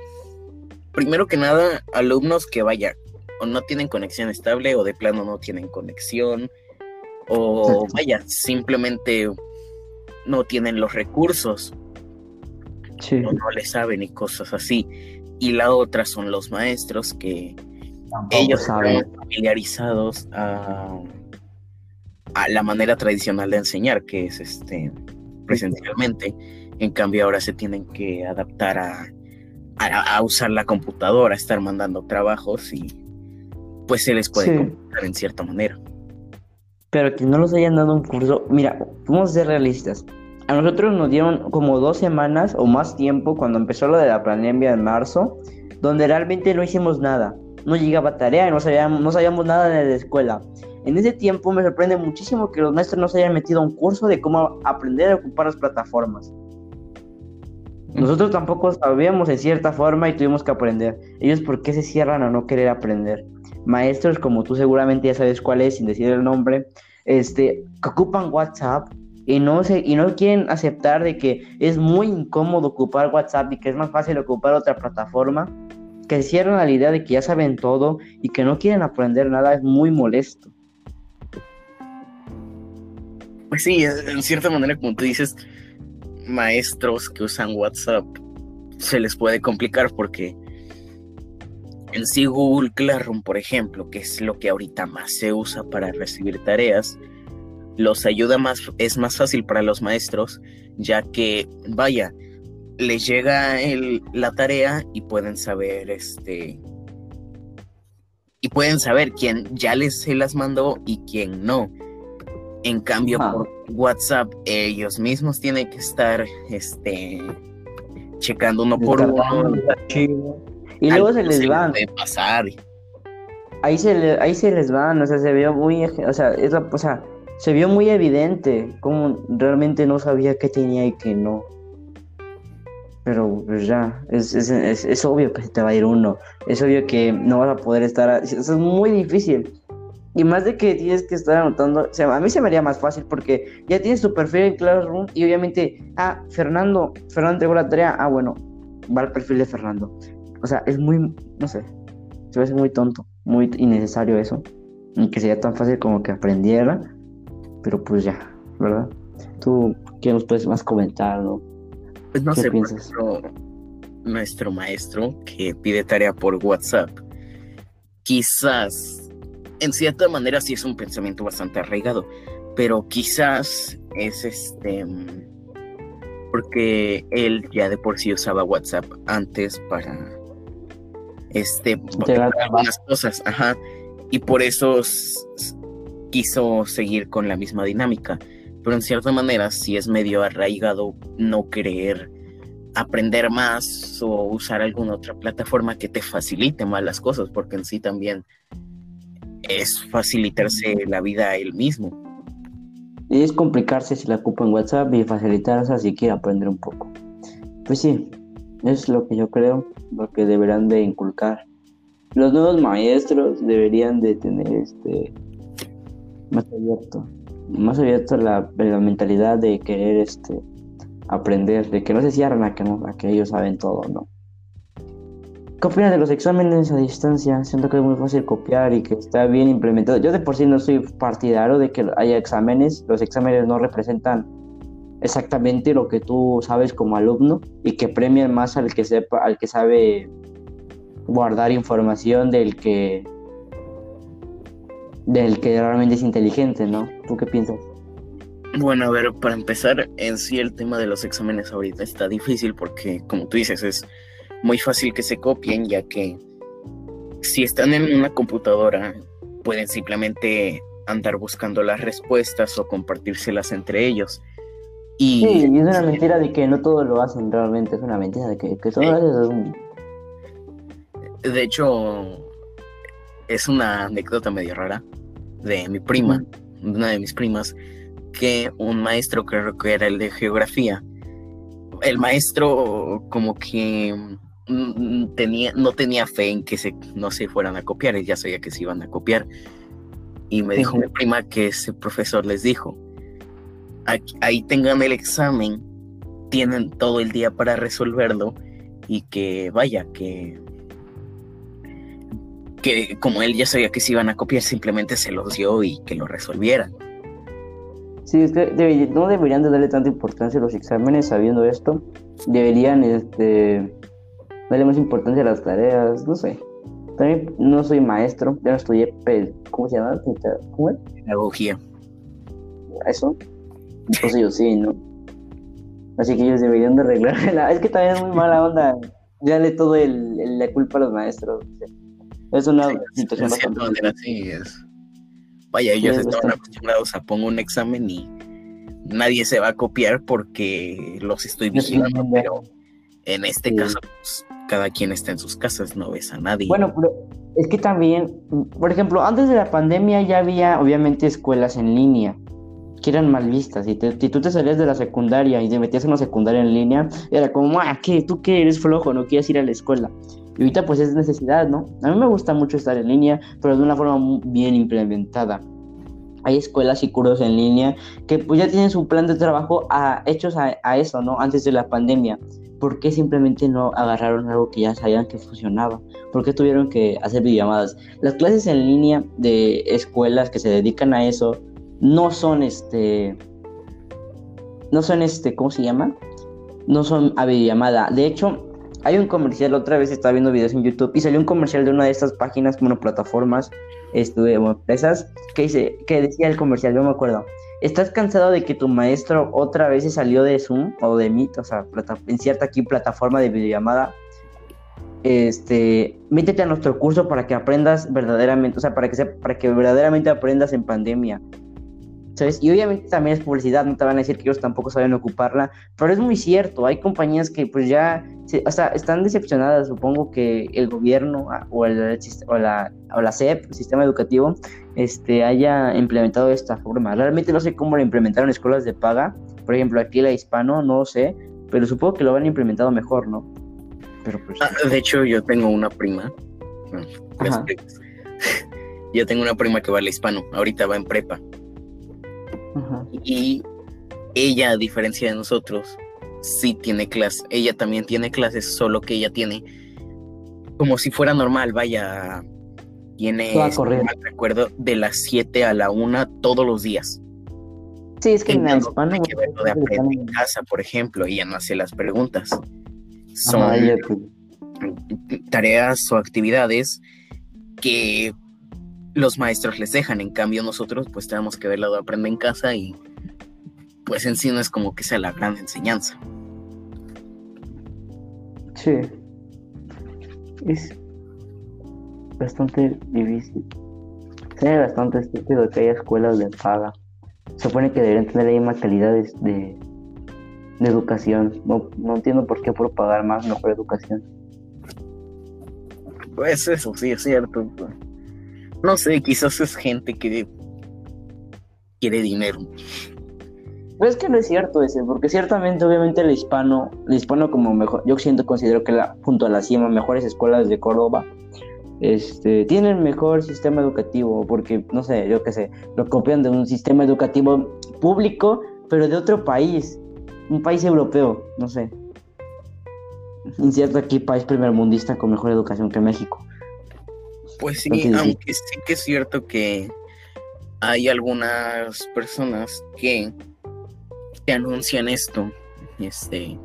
Primero que nada, alumnos que vaya, o no tienen conexión estable o de plano no tienen conexión o vaya, simplemente no tienen los recursos o no le saben y cosas así. Y la otra son los maestros que ellos están familiarizados a, a, la manera tradicional de enseñar, que es este presencialmente. En cambio ahora se tienen que adaptar a, a usar la computadora, a estar mandando trabajos y pues se les puede sí. en cierta manera. Pero que no nos hayan dado un curso, mira, vamos a ser realistas. A nosotros nos dieron como dos semanas o más tiempo cuando empezó lo de la pandemia en marzo, donde realmente no hicimos nada. No llegaba tarea y no sabíamos, no sabíamos nada de la escuela. En ese tiempo me sorprende muchísimo que los maestros no se hayan metido a un curso de cómo aprender a ocupar las plataformas. Nosotros tampoco sabíamos de cierta forma y tuvimos que aprender. Ellos por qué se cierran a no querer aprender maestros, como tú seguramente ya sabes cuál es, sin decir el nombre, este, que ocupan WhatsApp y no, se, y no quieren aceptar de que es muy incómodo ocupar WhatsApp y que es más fácil ocupar otra plataforma, que se cierran a la idea de que ya saben todo y que no quieren aprender nada, es muy molesto. Pues sí, en cierta manera, como tú dices, maestros que usan WhatsApp se les puede complicar porque en sí Google Classroom, por ejemplo, que es lo que ahorita más se usa para recibir tareas, los ayuda más, es más fácil para los maestros, ya que, vaya, les llega la tarea y pueden saber, este, y pueden saber quién ya les se las mandó y quién no. En cambio, por WhatsApp, ellos mismos tienen que estar este, checando uno por uno. Y luego se les van. pasar. Ahí se, ahí se les van, o sea, se vio muy, o sea, o sea, se vio muy evidente como realmente no sabía qué tenía y qué no. Pero pues ya, es, es, es, obvio que se te va a ir uno. Es obvio que no vas a poder estar. Eso es muy difícil. Y más de que tienes que estar anotando. O sea, a mí se me haría más fácil porque ya tienes tu perfil en Classroom y obviamente. Ah, Fernando. Fernando entregó la tarea. Ah, bueno. Va al perfil de Fernando. O sea, es muy. No sé. Se ve muy tonto. Muy innecesario eso. Y que sería tan fácil como que aprendiera. Pero pues ya, ¿verdad? Tú, ¿qué nos puedes más comentar, no? Pues no sé, nuestro maestro que pide tarea por WhatsApp, quizás, en cierta manera sí es un pensamiento bastante arraigado, pero quizás es este, porque él ya de por sí usaba WhatsApp antes para, este, algunas cosas, ajá, y por eso quiso seguir con la misma dinámica pero en cierta manera sí es medio arraigado no querer aprender más o usar alguna otra plataforma que te facilite más las cosas, porque en sí también es facilitarse la vida a él mismo. Es complicarse si la ocupa en WhatsApp y facilitarse si quiere aprender un poco. Pues sí, es lo que yo creo, lo que deberán de inculcar. Los nuevos maestros deberían de tener este más abierto más abierto a la, mentalidad de querer este, aprender, de que no se cierran a que, a que ellos saben todo, ¿no? ¿Qué opinas de los exámenes a distancia? Siento que es muy fácil copiar y que está bien implementado. Yo de por sí no soy partidario de que haya exámenes. Los exámenes no representan exactamente lo que tú sabes como alumno y que premian más al que sepa, al que sabe guardar información del que del que realmente es inteligente, ¿no? ¿Tú qué piensas? Bueno, a ver, para empezar, en sí el tema de los exámenes ahorita está difícil porque, como tú dices, es muy fácil que se copien, ya que si están en una computadora, pueden simplemente andar buscando las respuestas o compartírselas entre ellos. Y... Sí, y es una mentira de que no todos lo hacen realmente, es una mentira de que, que solo De hecho, es una anécdota medio rara, de mi prima, una de mis primas, que un maestro, creo que era el de geografía, el maestro como que mm, tenía, no tenía fe en que se, no se fueran a copiar, él ya sabía que se iban a copiar. Y me dijo mi prima que ese profesor les dijo, ahí tengan el examen, tienen todo el día para resolverlo y que vaya, que que como él ya sabía que se iban a copiar, simplemente se los dio y que lo resolvieran. Sí, es que no deberían de darle tanta importancia a los exámenes sabiendo esto. Deberían este, darle más importancia a las tareas, no sé. También no soy maestro, ya no estudié, ¿cómo se llama? ¿Cómo es? Pedagogía. ¿Eso? Entonces yo sí, ¿no? Así que ellos deberían de arreglar. Es que también es muy mala onda. le todo el, la culpa a los maestros. Es una situación bastante... es. Vaya, ellos estaban acostumbrados a pongo un examen y nadie se va a copiar porque los estoy vigilando, pero en este caso, pues, cada quien está en sus casas, no ves a nadie. Bueno, pero es que también, por ejemplo, antes de la pandemia ya había obviamente escuelas en línea que eran mal vistas. Y si tú te salías de la secundaria y te metías en una secundaria en línea, era como, ah, ¿qué? ¿Tú qué eres flojo? ¿No quieres ir a la escuela? Y ahorita pues es necesidad, ¿no? A mí me gusta mucho estar en línea, pero de una forma bien implementada. Hay escuelas y cursos en línea que pues ya tienen su plan de trabajo a, hechos a, eso, ¿no? Antes de la pandemia. ¿Por qué simplemente no agarraron algo que ya sabían que funcionaba? ¿Por qué tuvieron que hacer videollamadas? Las clases en línea de escuelas que se dedican a eso no son este. No son este, ¿cómo se llama? No son a videollamada. De hecho, hay un comercial, otra vez estaba viendo videos en YouTube y salió un comercial de una de estas páginas, como plataformas, este, empresas, que, dice, que decía el comercial, yo me acuerdo. ¿Estás cansado de que tu maestro otra vez se salió de Zoom o de Meet, o sea, en cierta aquí plataforma de videollamada? este, métete a nuestro curso para que aprendas verdaderamente, o sea, para que, para que verdaderamente aprendas en pandemia. ¿Sabes? Y obviamente también es publicidad, no te van a decir que ellos tampoco saben ocuparla, pero es muy cierto, hay compañías que pues ya, o sea, están decepcionadas, supongo que el gobierno ah, o, el, o, la, o la SEP, el sistema educativo, este, haya implementado de esta forma. Realmente no sé cómo lo implementaron escuelas de paga, por ejemplo, aquí la hispano, no sé, pero supongo que lo han implementado mejor, ¿no? Pero pues... Ah, de hecho, yo tengo una prima. yo tengo una prima que va a la hispano, ahorita va en prepa. Y ella, a diferencia de nosotros, sí tiene clases. Ella también tiene clases, solo que ella tiene como si fuera normal, vaya, tiene, recuerdo, de las 7 a la 1 todos los días. Sí, es que en hispano... Hay que ver lo de aprender en casa, por ejemplo, ella no hace las preguntas. Son tareas o actividades que los maestros les dejan. En cambio, nosotros pues tenemos que ver lo de aprender en casa y pues en sí no es como que sea la gran enseñanza. Sí. Es bastante difícil. Tiene bastante estúpido que haya escuelas de paga. Se supone que deberían tener la misma calidad de, de, educación. No, no entiendo por qué por pagar más mejor educación. Pues eso sí es cierto. No sé, quizás es gente que quiere dinero. Pero es que no es cierto ese, porque ciertamente, obviamente, el hispano, el hispano como mejor, yo siento, considero que la, junto a la CIMA, mejores escuelas de Córdoba, este, tienen mejor sistema educativo, porque, no sé, yo qué sé, lo copian de un sistema educativo público, pero de otro país, un país europeo, no sé. Incierto aquí país primermundista con mejor educación que México. Pues sí, aunque sí que es cierto que hay algunas personas que, que anuncian esto. Este,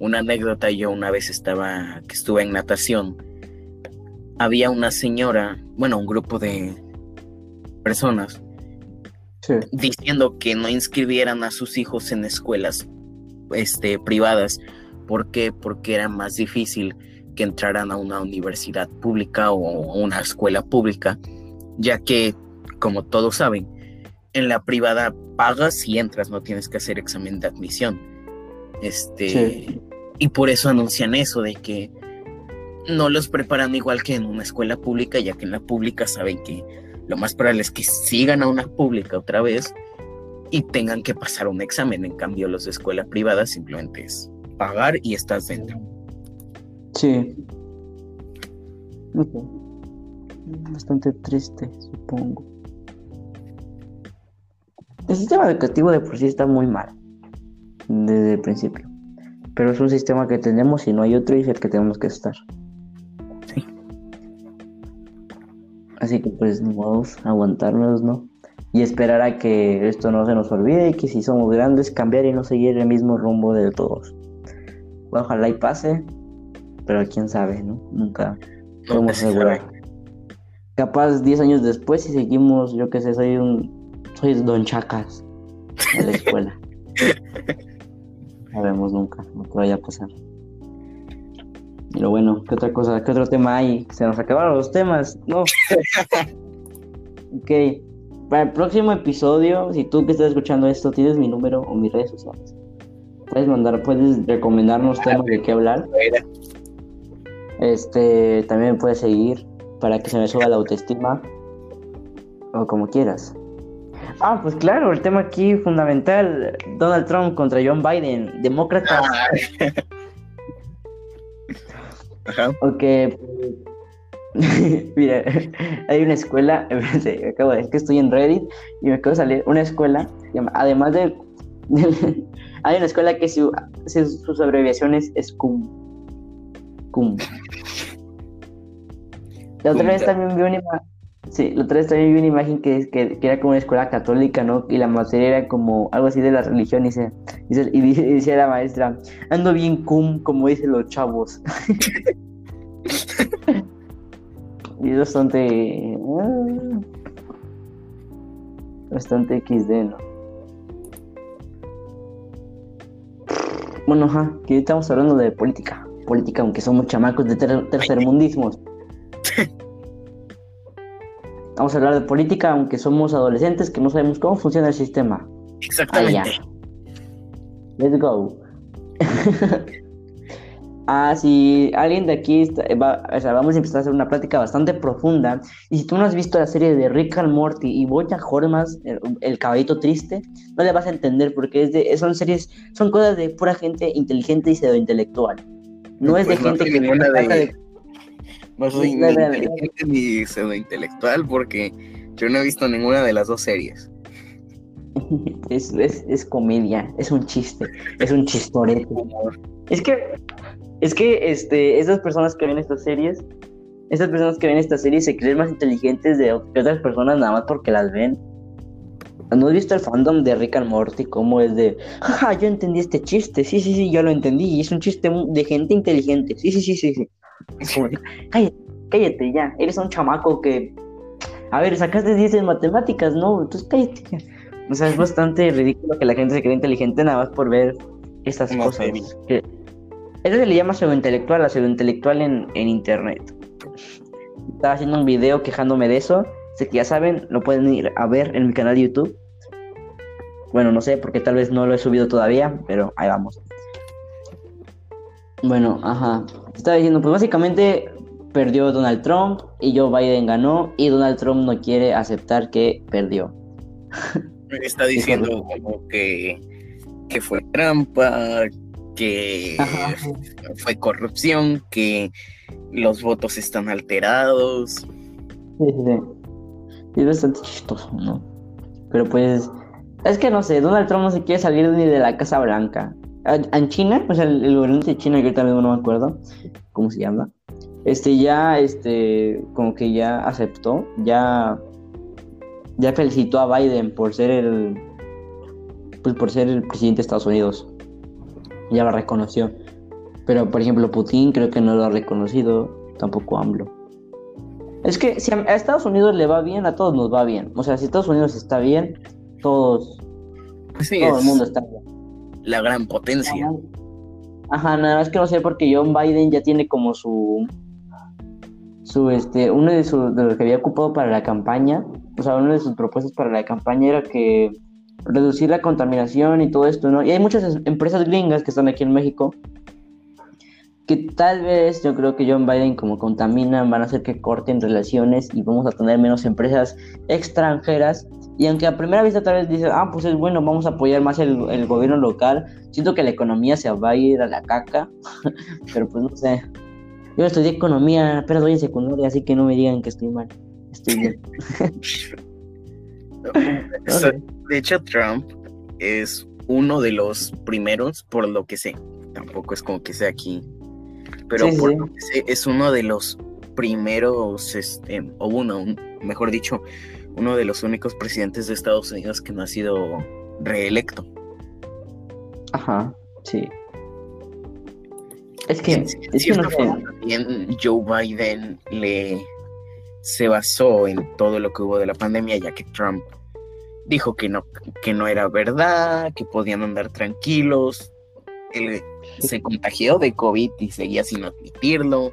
una anécdota, yo una vez estaba, que estuve en natación, había una señora, bueno, un grupo de personas diciendo que no inscribieran a sus hijos en escuelas este, privadas. ¿Por qué? Porque era más difícil que entraran a una universidad pública o una escuela pública, ya que, como todos saben, en la privada pagas y entras, no tienes que hacer examen de admisión. Este, y por eso anuncian eso de que no los preparan igual que en una escuela pública, ya que en la pública saben que lo más probable es que sigan a una pública otra vez y tengan que pasar un examen. En cambio, los de escuela privada simplemente es pagar y estás dentro. Sí. Bastante triste, supongo. El sistema educativo de por sí está muy mal. Desde el principio. Pero es un sistema que tenemos y no hay otro y es el que tenemos que estar. Así que pues ni modo, aguantarnos, ¿no? Y esperar a que esto no se nos olvide y que si somos grandes cambiar y no seguir el mismo rumbo de todos. Ojalá y pase, pero quién sabe, ¿no? Nunca podemos asegurar. Capaz 10 años después si seguimos, yo qué sé, soy un soy Don Chacas en la escuela. Sabemos nunca lo que vaya a pasar. Pero bueno, ¿qué otra cosa? ¿Qué otro tema hay? Se nos acabaron los temas, ¿no? ok. Para el próximo episodio, si tú que estás escuchando esto tienes mi número o mis redes sociales, puedes mandar, puedes recomendarnos temas de qué hablar. Este, también me puedes seguir para que se me suba la autoestima o como quieras. Ah, pues claro, el tema aquí fundamental, Donald Trump contra John Biden, demócrata. Ah. Ok. Mira, hay una escuela, acabo de, es que estoy en Reddit y me acabo de salir una escuela, además de, hay una escuela que su, sus abreviaciones es CUM. CUM. La otra vez también vi una Sí, la otra vez también vi una imagen que, que, era como una escuela católica, ¿no? Y la materia era como algo así de la religión y, dice, y, decía la maestra, ando bien cum, como dicen los chavos. y es bastante... Ah, bastante XD, ¿no? Bueno, ajá, que estamos hablando de política. política aunque somos chamacos de tercermundismos. Vamos a hablar de política aunque somos adolescentes que no sabemos cómo funciona el sistema. Exactamente. Let's go. ah, si alguien de aquí va, o sea, vamos a empezar a hacer una plática bastante profunda. Y si tú no has visto la serie de Rick and Morty y Boya Hormas, el, caballito triste, no le vas a entender porque es de, son series, son cosas de pura gente inteligente y pseudo intelectual. No es de pues gente que de... No soy ni inteligente ni pseudo intelectual porque yo no he visto ninguna de las dos series. Es, es, comedia, es un chiste, es un chistorete. Es que, es que este, esas personas que ven estas series, esas personas que ven estas series se creen más inteligentes de otras personas nada más porque las ven. ¿No has visto el fandom de Rick and Morty? ¿Cómo es de, jaja, yo entendí este chiste? Sí, sí, sí, yo lo entendí. Y es un chiste de gente inteligente. Sí, sí, sí, sí, sí. cállate, cállate ya. Eres un chamaco que, a ver, sacaste 10 en matemáticas, ¿no? Entonces cállate. O sea, es bastante ridículo que la gente se cree inteligente nada más por ver estas cosas. eso se le llama pseudointelectual, la pseudointelectual en, en internet. Estaba haciendo un video quejándome de eso. Sé que ya saben, lo pueden ir a ver en mi canal de YouTube. Bueno, no sé, porque tal vez no lo he subido todavía, pero ahí vamos. Bueno, ajá. Estaba diciendo, pues básicamente perdió Donald Trump y Joe Biden ganó y Donald Trump no quiere aceptar que perdió. está diciendo como que, que fue trampa, que fue corrupción, que los votos están alterados. Sí, sí. Es bastante chistoso, ¿no? Pero pues, es que no sé, Donald Trump no se quiere salir ni de la Casa Blanca. En China, o sea, el, gobernante de China, que ahorita mismo no me acuerdo cómo se llama, este ya, este, como que ya aceptó, ya ya felicitó a Biden por ser el pues por ser el presidente de Estados Unidos. Ya lo reconoció. Pero por ejemplo Putin creo que no lo ha reconocido, tampoco AMLO. Es que si a Estados Unidos le va bien, a todos nos va bien. O sea, si Estados Unidos está bien, todos pues todo el mundo está bien. La gran potencia. Ajá, nada más que no sé porque John Biden ya tiene como su su este uno de, sus los que había ocupado para la campaña o sea, una de sus propuestas para la campaña era que reducir la contaminación y todo esto, ¿no? Y hay muchas empresas gringas que están aquí en México que tal vez yo creo que John Biden como contaminan van a hacer que corten relaciones y vamos a tener menos empresas extranjeras y aunque a primera vista tal vez dice, ah, pues es bueno, vamos a apoyar más el, el gobierno local, siento que la economía se va a ir a la caca, pero pues no sé. Yo estudié economía, pero doy en secundaria, así que no me digan que estoy mal. Estoy bien. De hecho, Trump es uno de los primeros, por lo que sé. Tampoco es como que sea aquí. Pero por lo que sé, es uno de los primeros, este, o uno, mejor dicho, uno de los únicos presidentes de Estados Unidos que no ha sido reelecto. Ajá, sí. Es que, es que no también Joe Biden le se basó en todo lo que hubo de la pandemia, ya que Trump dijo que no, que no era verdad, que podían andar tranquilos. Él se contagió de COVID y seguía sin admitirlo.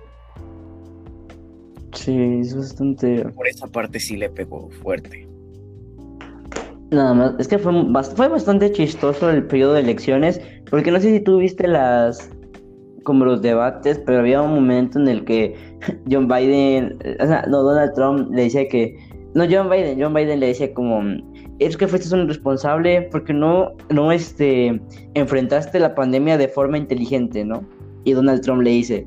Sí, es bastante. Por esa parte sí le pegó fuerte. Nada más, es que fue, fue bastante chistoso el periodo de elecciones, porque no sé si tú viste las, como los debates, pero había un momento en el que John Biden, o sea, no, Donald Trump le decía que, no, John Biden, John Biden le decía como, es que fuiste un responsable porque no, no, este, enfrentaste la pandemia de forma inteligente, ¿no? Y Donald Trump le dice,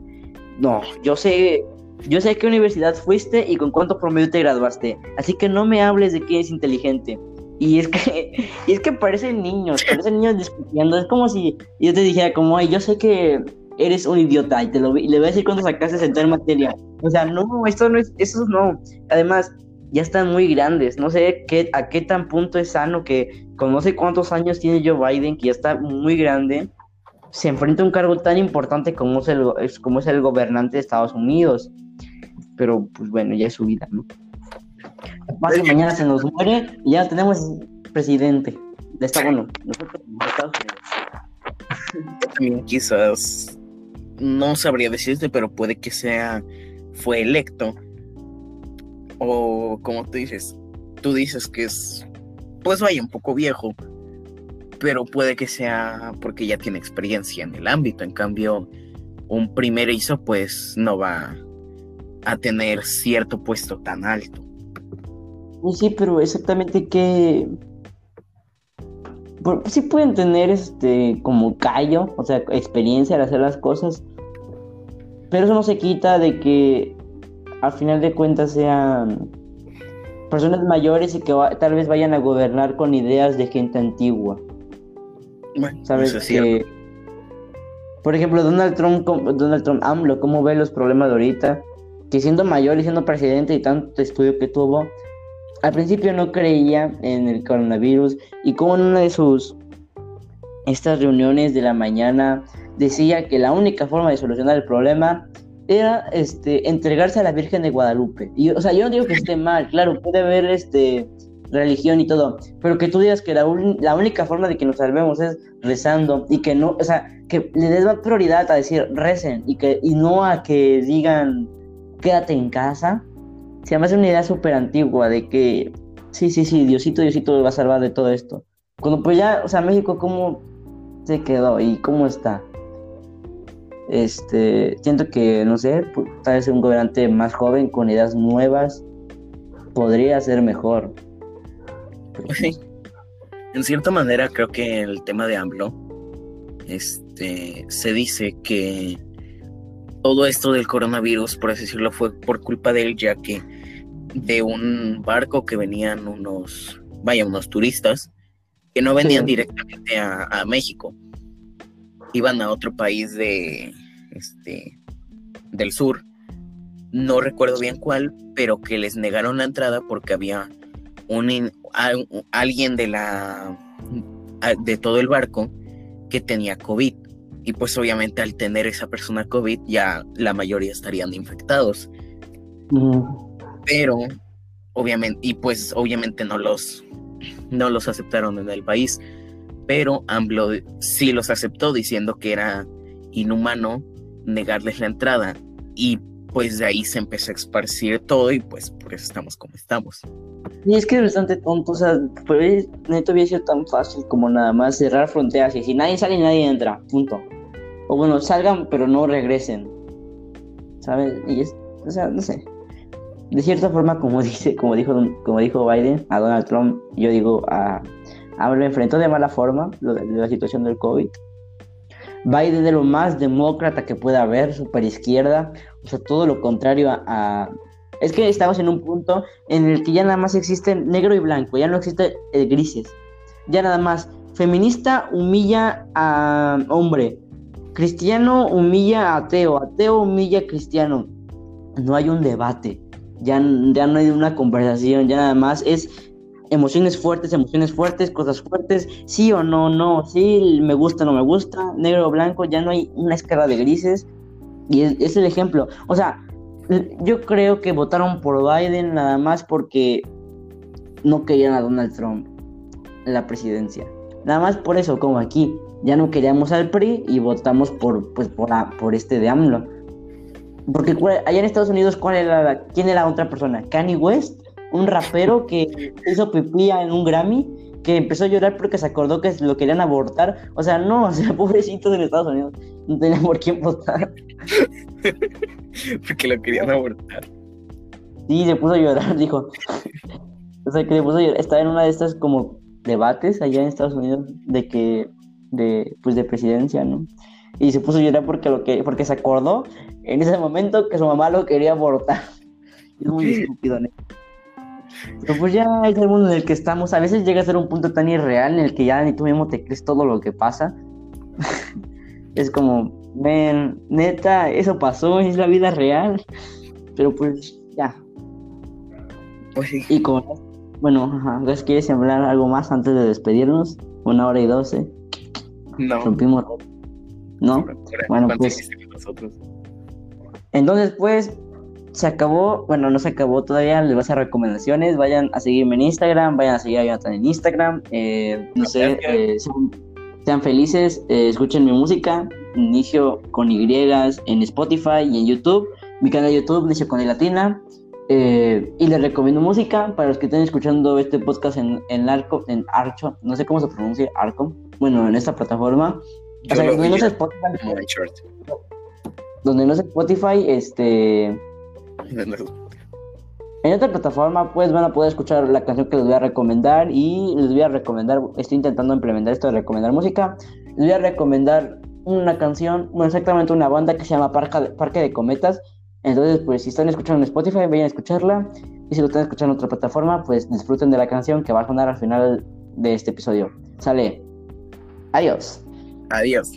no, yo sé, yo sé a qué universidad fuiste y con cuánto promedio te graduaste, así que no me hables de que es inteligente. Y es que, y es que parecen niños, parecen niños discutiendo. Es como si yo te dijera, como, ay, yo sé que eres un idiota y te lo le voy a decir cuando sacaste en tal materia. O sea, no, esto no es, eso no. Además, ya están muy grandes. No sé qué, a qué tan punto es sano que con no sé cuántos años tiene Joe Biden, que ya está muy grande, se enfrenta a un cargo tan importante como es el, como es el gobernante de Estados Unidos. Pero, pues bueno, ya es su vida, ¿no? Más mañana se nos muere y ya tenemos presidente. Está bueno, nosotros Estados Unidos. También quizás no sabría decirte, pero puede que sea, fue electo. O como tú dices, tú dices que es, pues vaya, un poco viejo, pero puede que sea porque ya tiene experiencia en el ámbito. En cambio, un primerizo, pues no va a tener cierto puesto tan alto. Sí, pero exactamente qué. Sí pueden tener este como callo, o sea, experiencia al hacer las cosas, pero eso no se quita de que al final de cuentas sean personas mayores y que tal vez vayan a gobernar con ideas de gente antigua. Bueno, ¿sabes? que, por ejemplo, Donald Trump, Donald Trump, AMLO, ¿cómo ve los problemas de ahorita? Que siendo mayor y siendo presidente y tanto estudio que tuvo, al principio no creía en el coronavirus y como en una de sus estas reuniones de la mañana decía que la única forma de solucionar el problema era este entregarse a la Virgen de Guadalupe. Y o sea, yo no digo que esté mal, claro, puede haber este religión y todo, pero que tú digas que la, la única forma de que nos salvemos es rezando y que no, o sea, que le des prioridad a decir recen y que y no a que digan quédate en casa, se me hace una idea súper antigua de que sí, sí, sí, Diosito, Diosito va a salvar de todo esto. Cuando pues ya, o sea, México, ¿cómo se quedó y cómo está? Este, siento que, no sé, tal vez un gobernante más joven con ideas nuevas podría ser mejor. Pues sí. En cierta manera, creo que el tema de AMLO, este, se dice que todo esto del coronavirus, por así decirlo, fue por culpa de él, ya que de un barco que venían unos, vaya, unos turistas, que no venían directamente a, México, iban a otro país de, este, del sur, no recuerdo bien cuál, pero que les negaron la entrada porque había un, alguien de la de todo el barco que tenía COVID y pues obviamente al tener esa persona COVID ya la mayoría estarían infectados. Pero obviamente, y pues obviamente no los, no los aceptaron en el país, pero AMLO sí los aceptó diciendo que era inhumano negarles la entrada y pues de ahí se empezó a esparcir todo y pues por eso estamos como estamos. Y es que es bastante tonto, o sea, pues neto había sido tan fácil como nada más cerrar fronteras y si nadie sale nadie entra, punto. O bueno, salgan pero no regresen. ¿Sabes? Y es, o sea, no sé. De cierta forma, como dice, como dijo, como dijo Biden a Donald Trump, yo digo, a, a lo enfrentó de mala forma de, la situación del COVID. Biden es lo más demócrata que pueda haber, super izquierda, o sea, todo lo contrario a es que estamos en un punto en el que ya nada más existe negro y blanco, ya no existe el grises. Ya nada más, feminista humilla a hombre, cristiano humilla a ateo, ateo humilla a cristiano. No hay un debate, ya, ya no hay una conversación, ya nada más es emociones fuertes, emociones fuertes, cosas fuertes, sí o no, no, sí, me gusta, no me gusta, negro o blanco, ya no hay una escala de grises. Y es el ejemplo. O sea, yo creo que votaron por Biden nada más porque no querían a Donald Trump en la presidencia. Nada más por eso, como aquí, ya no queríamos al PRI y votamos por, pues, por, por este de AMLO. Porque allá en Estados Unidos, ¿cuál era la, ¿quién era la otra persona? Kanye West, un rapero que hizo pipía en un Grammy, que empezó a llorar porque se acordó que lo querían abortar. O sea, no, o sea, pobrecitos en Estados Unidos, no tenía por quién votar. Porque lo querían abortar. Sí, se puso a llorar, dijo. o sea, que se puso a llorar. Estaba en una de estas como debates allá en Estados Unidos de que, de, pues de presidencia, ¿no? Y se puso a llorar porque, lo que, porque se acordó en ese momento que su mamá lo quería abortar. Es muy estúpido, ¿no? Pero pues ya es el mundo en el que estamos. A veces llega a ser un punto tan irreal en el que ya ni tú mismo te crees todo lo que pasa. es como, ven, neta, eso pasó, es la vida real. Pero pues ya. Pues sí. Y con, bueno, ajá, ¿quieres hablar algo más antes de despedirnos? Una hora y doce. No. Rompimos. ¿No? Bueno, pues. Entonces, pues, se acabó, bueno, no se acabó todavía, les voy a hacer recomendaciones, vayan a seguirme en Instagram, vayan a seguir a Jonathan en Instagram, eh, no sé, eh, sean, felices, eh, escuchen mi música, inicio con Y en Spotify y en YouTube. Mi canal de YouTube, Inicio con Y Latina. Eh, y les recomiendo música para los que estén escuchando este podcast en, en Arco, en Archo, no sé cómo se pronuncia, Arco. Bueno, en esta plataforma. O sea, donde no es Spotify. Donde no es Spotify, este. En otra plataforma, pues van a poder escuchar la canción que les voy a recomendar y les voy a recomendar, estoy intentando implementar esto de recomendar música, les voy a recomendar una canción, bueno, exactamente una banda que se llama de, Parque de Cometas. Entonces, pues si están escuchando en Spotify, vayan a escucharla. Y si lo están escuchando en otra plataforma, pues disfruten de la canción que va a sonar al final de este episodio. Sale. Adiós. Adiós.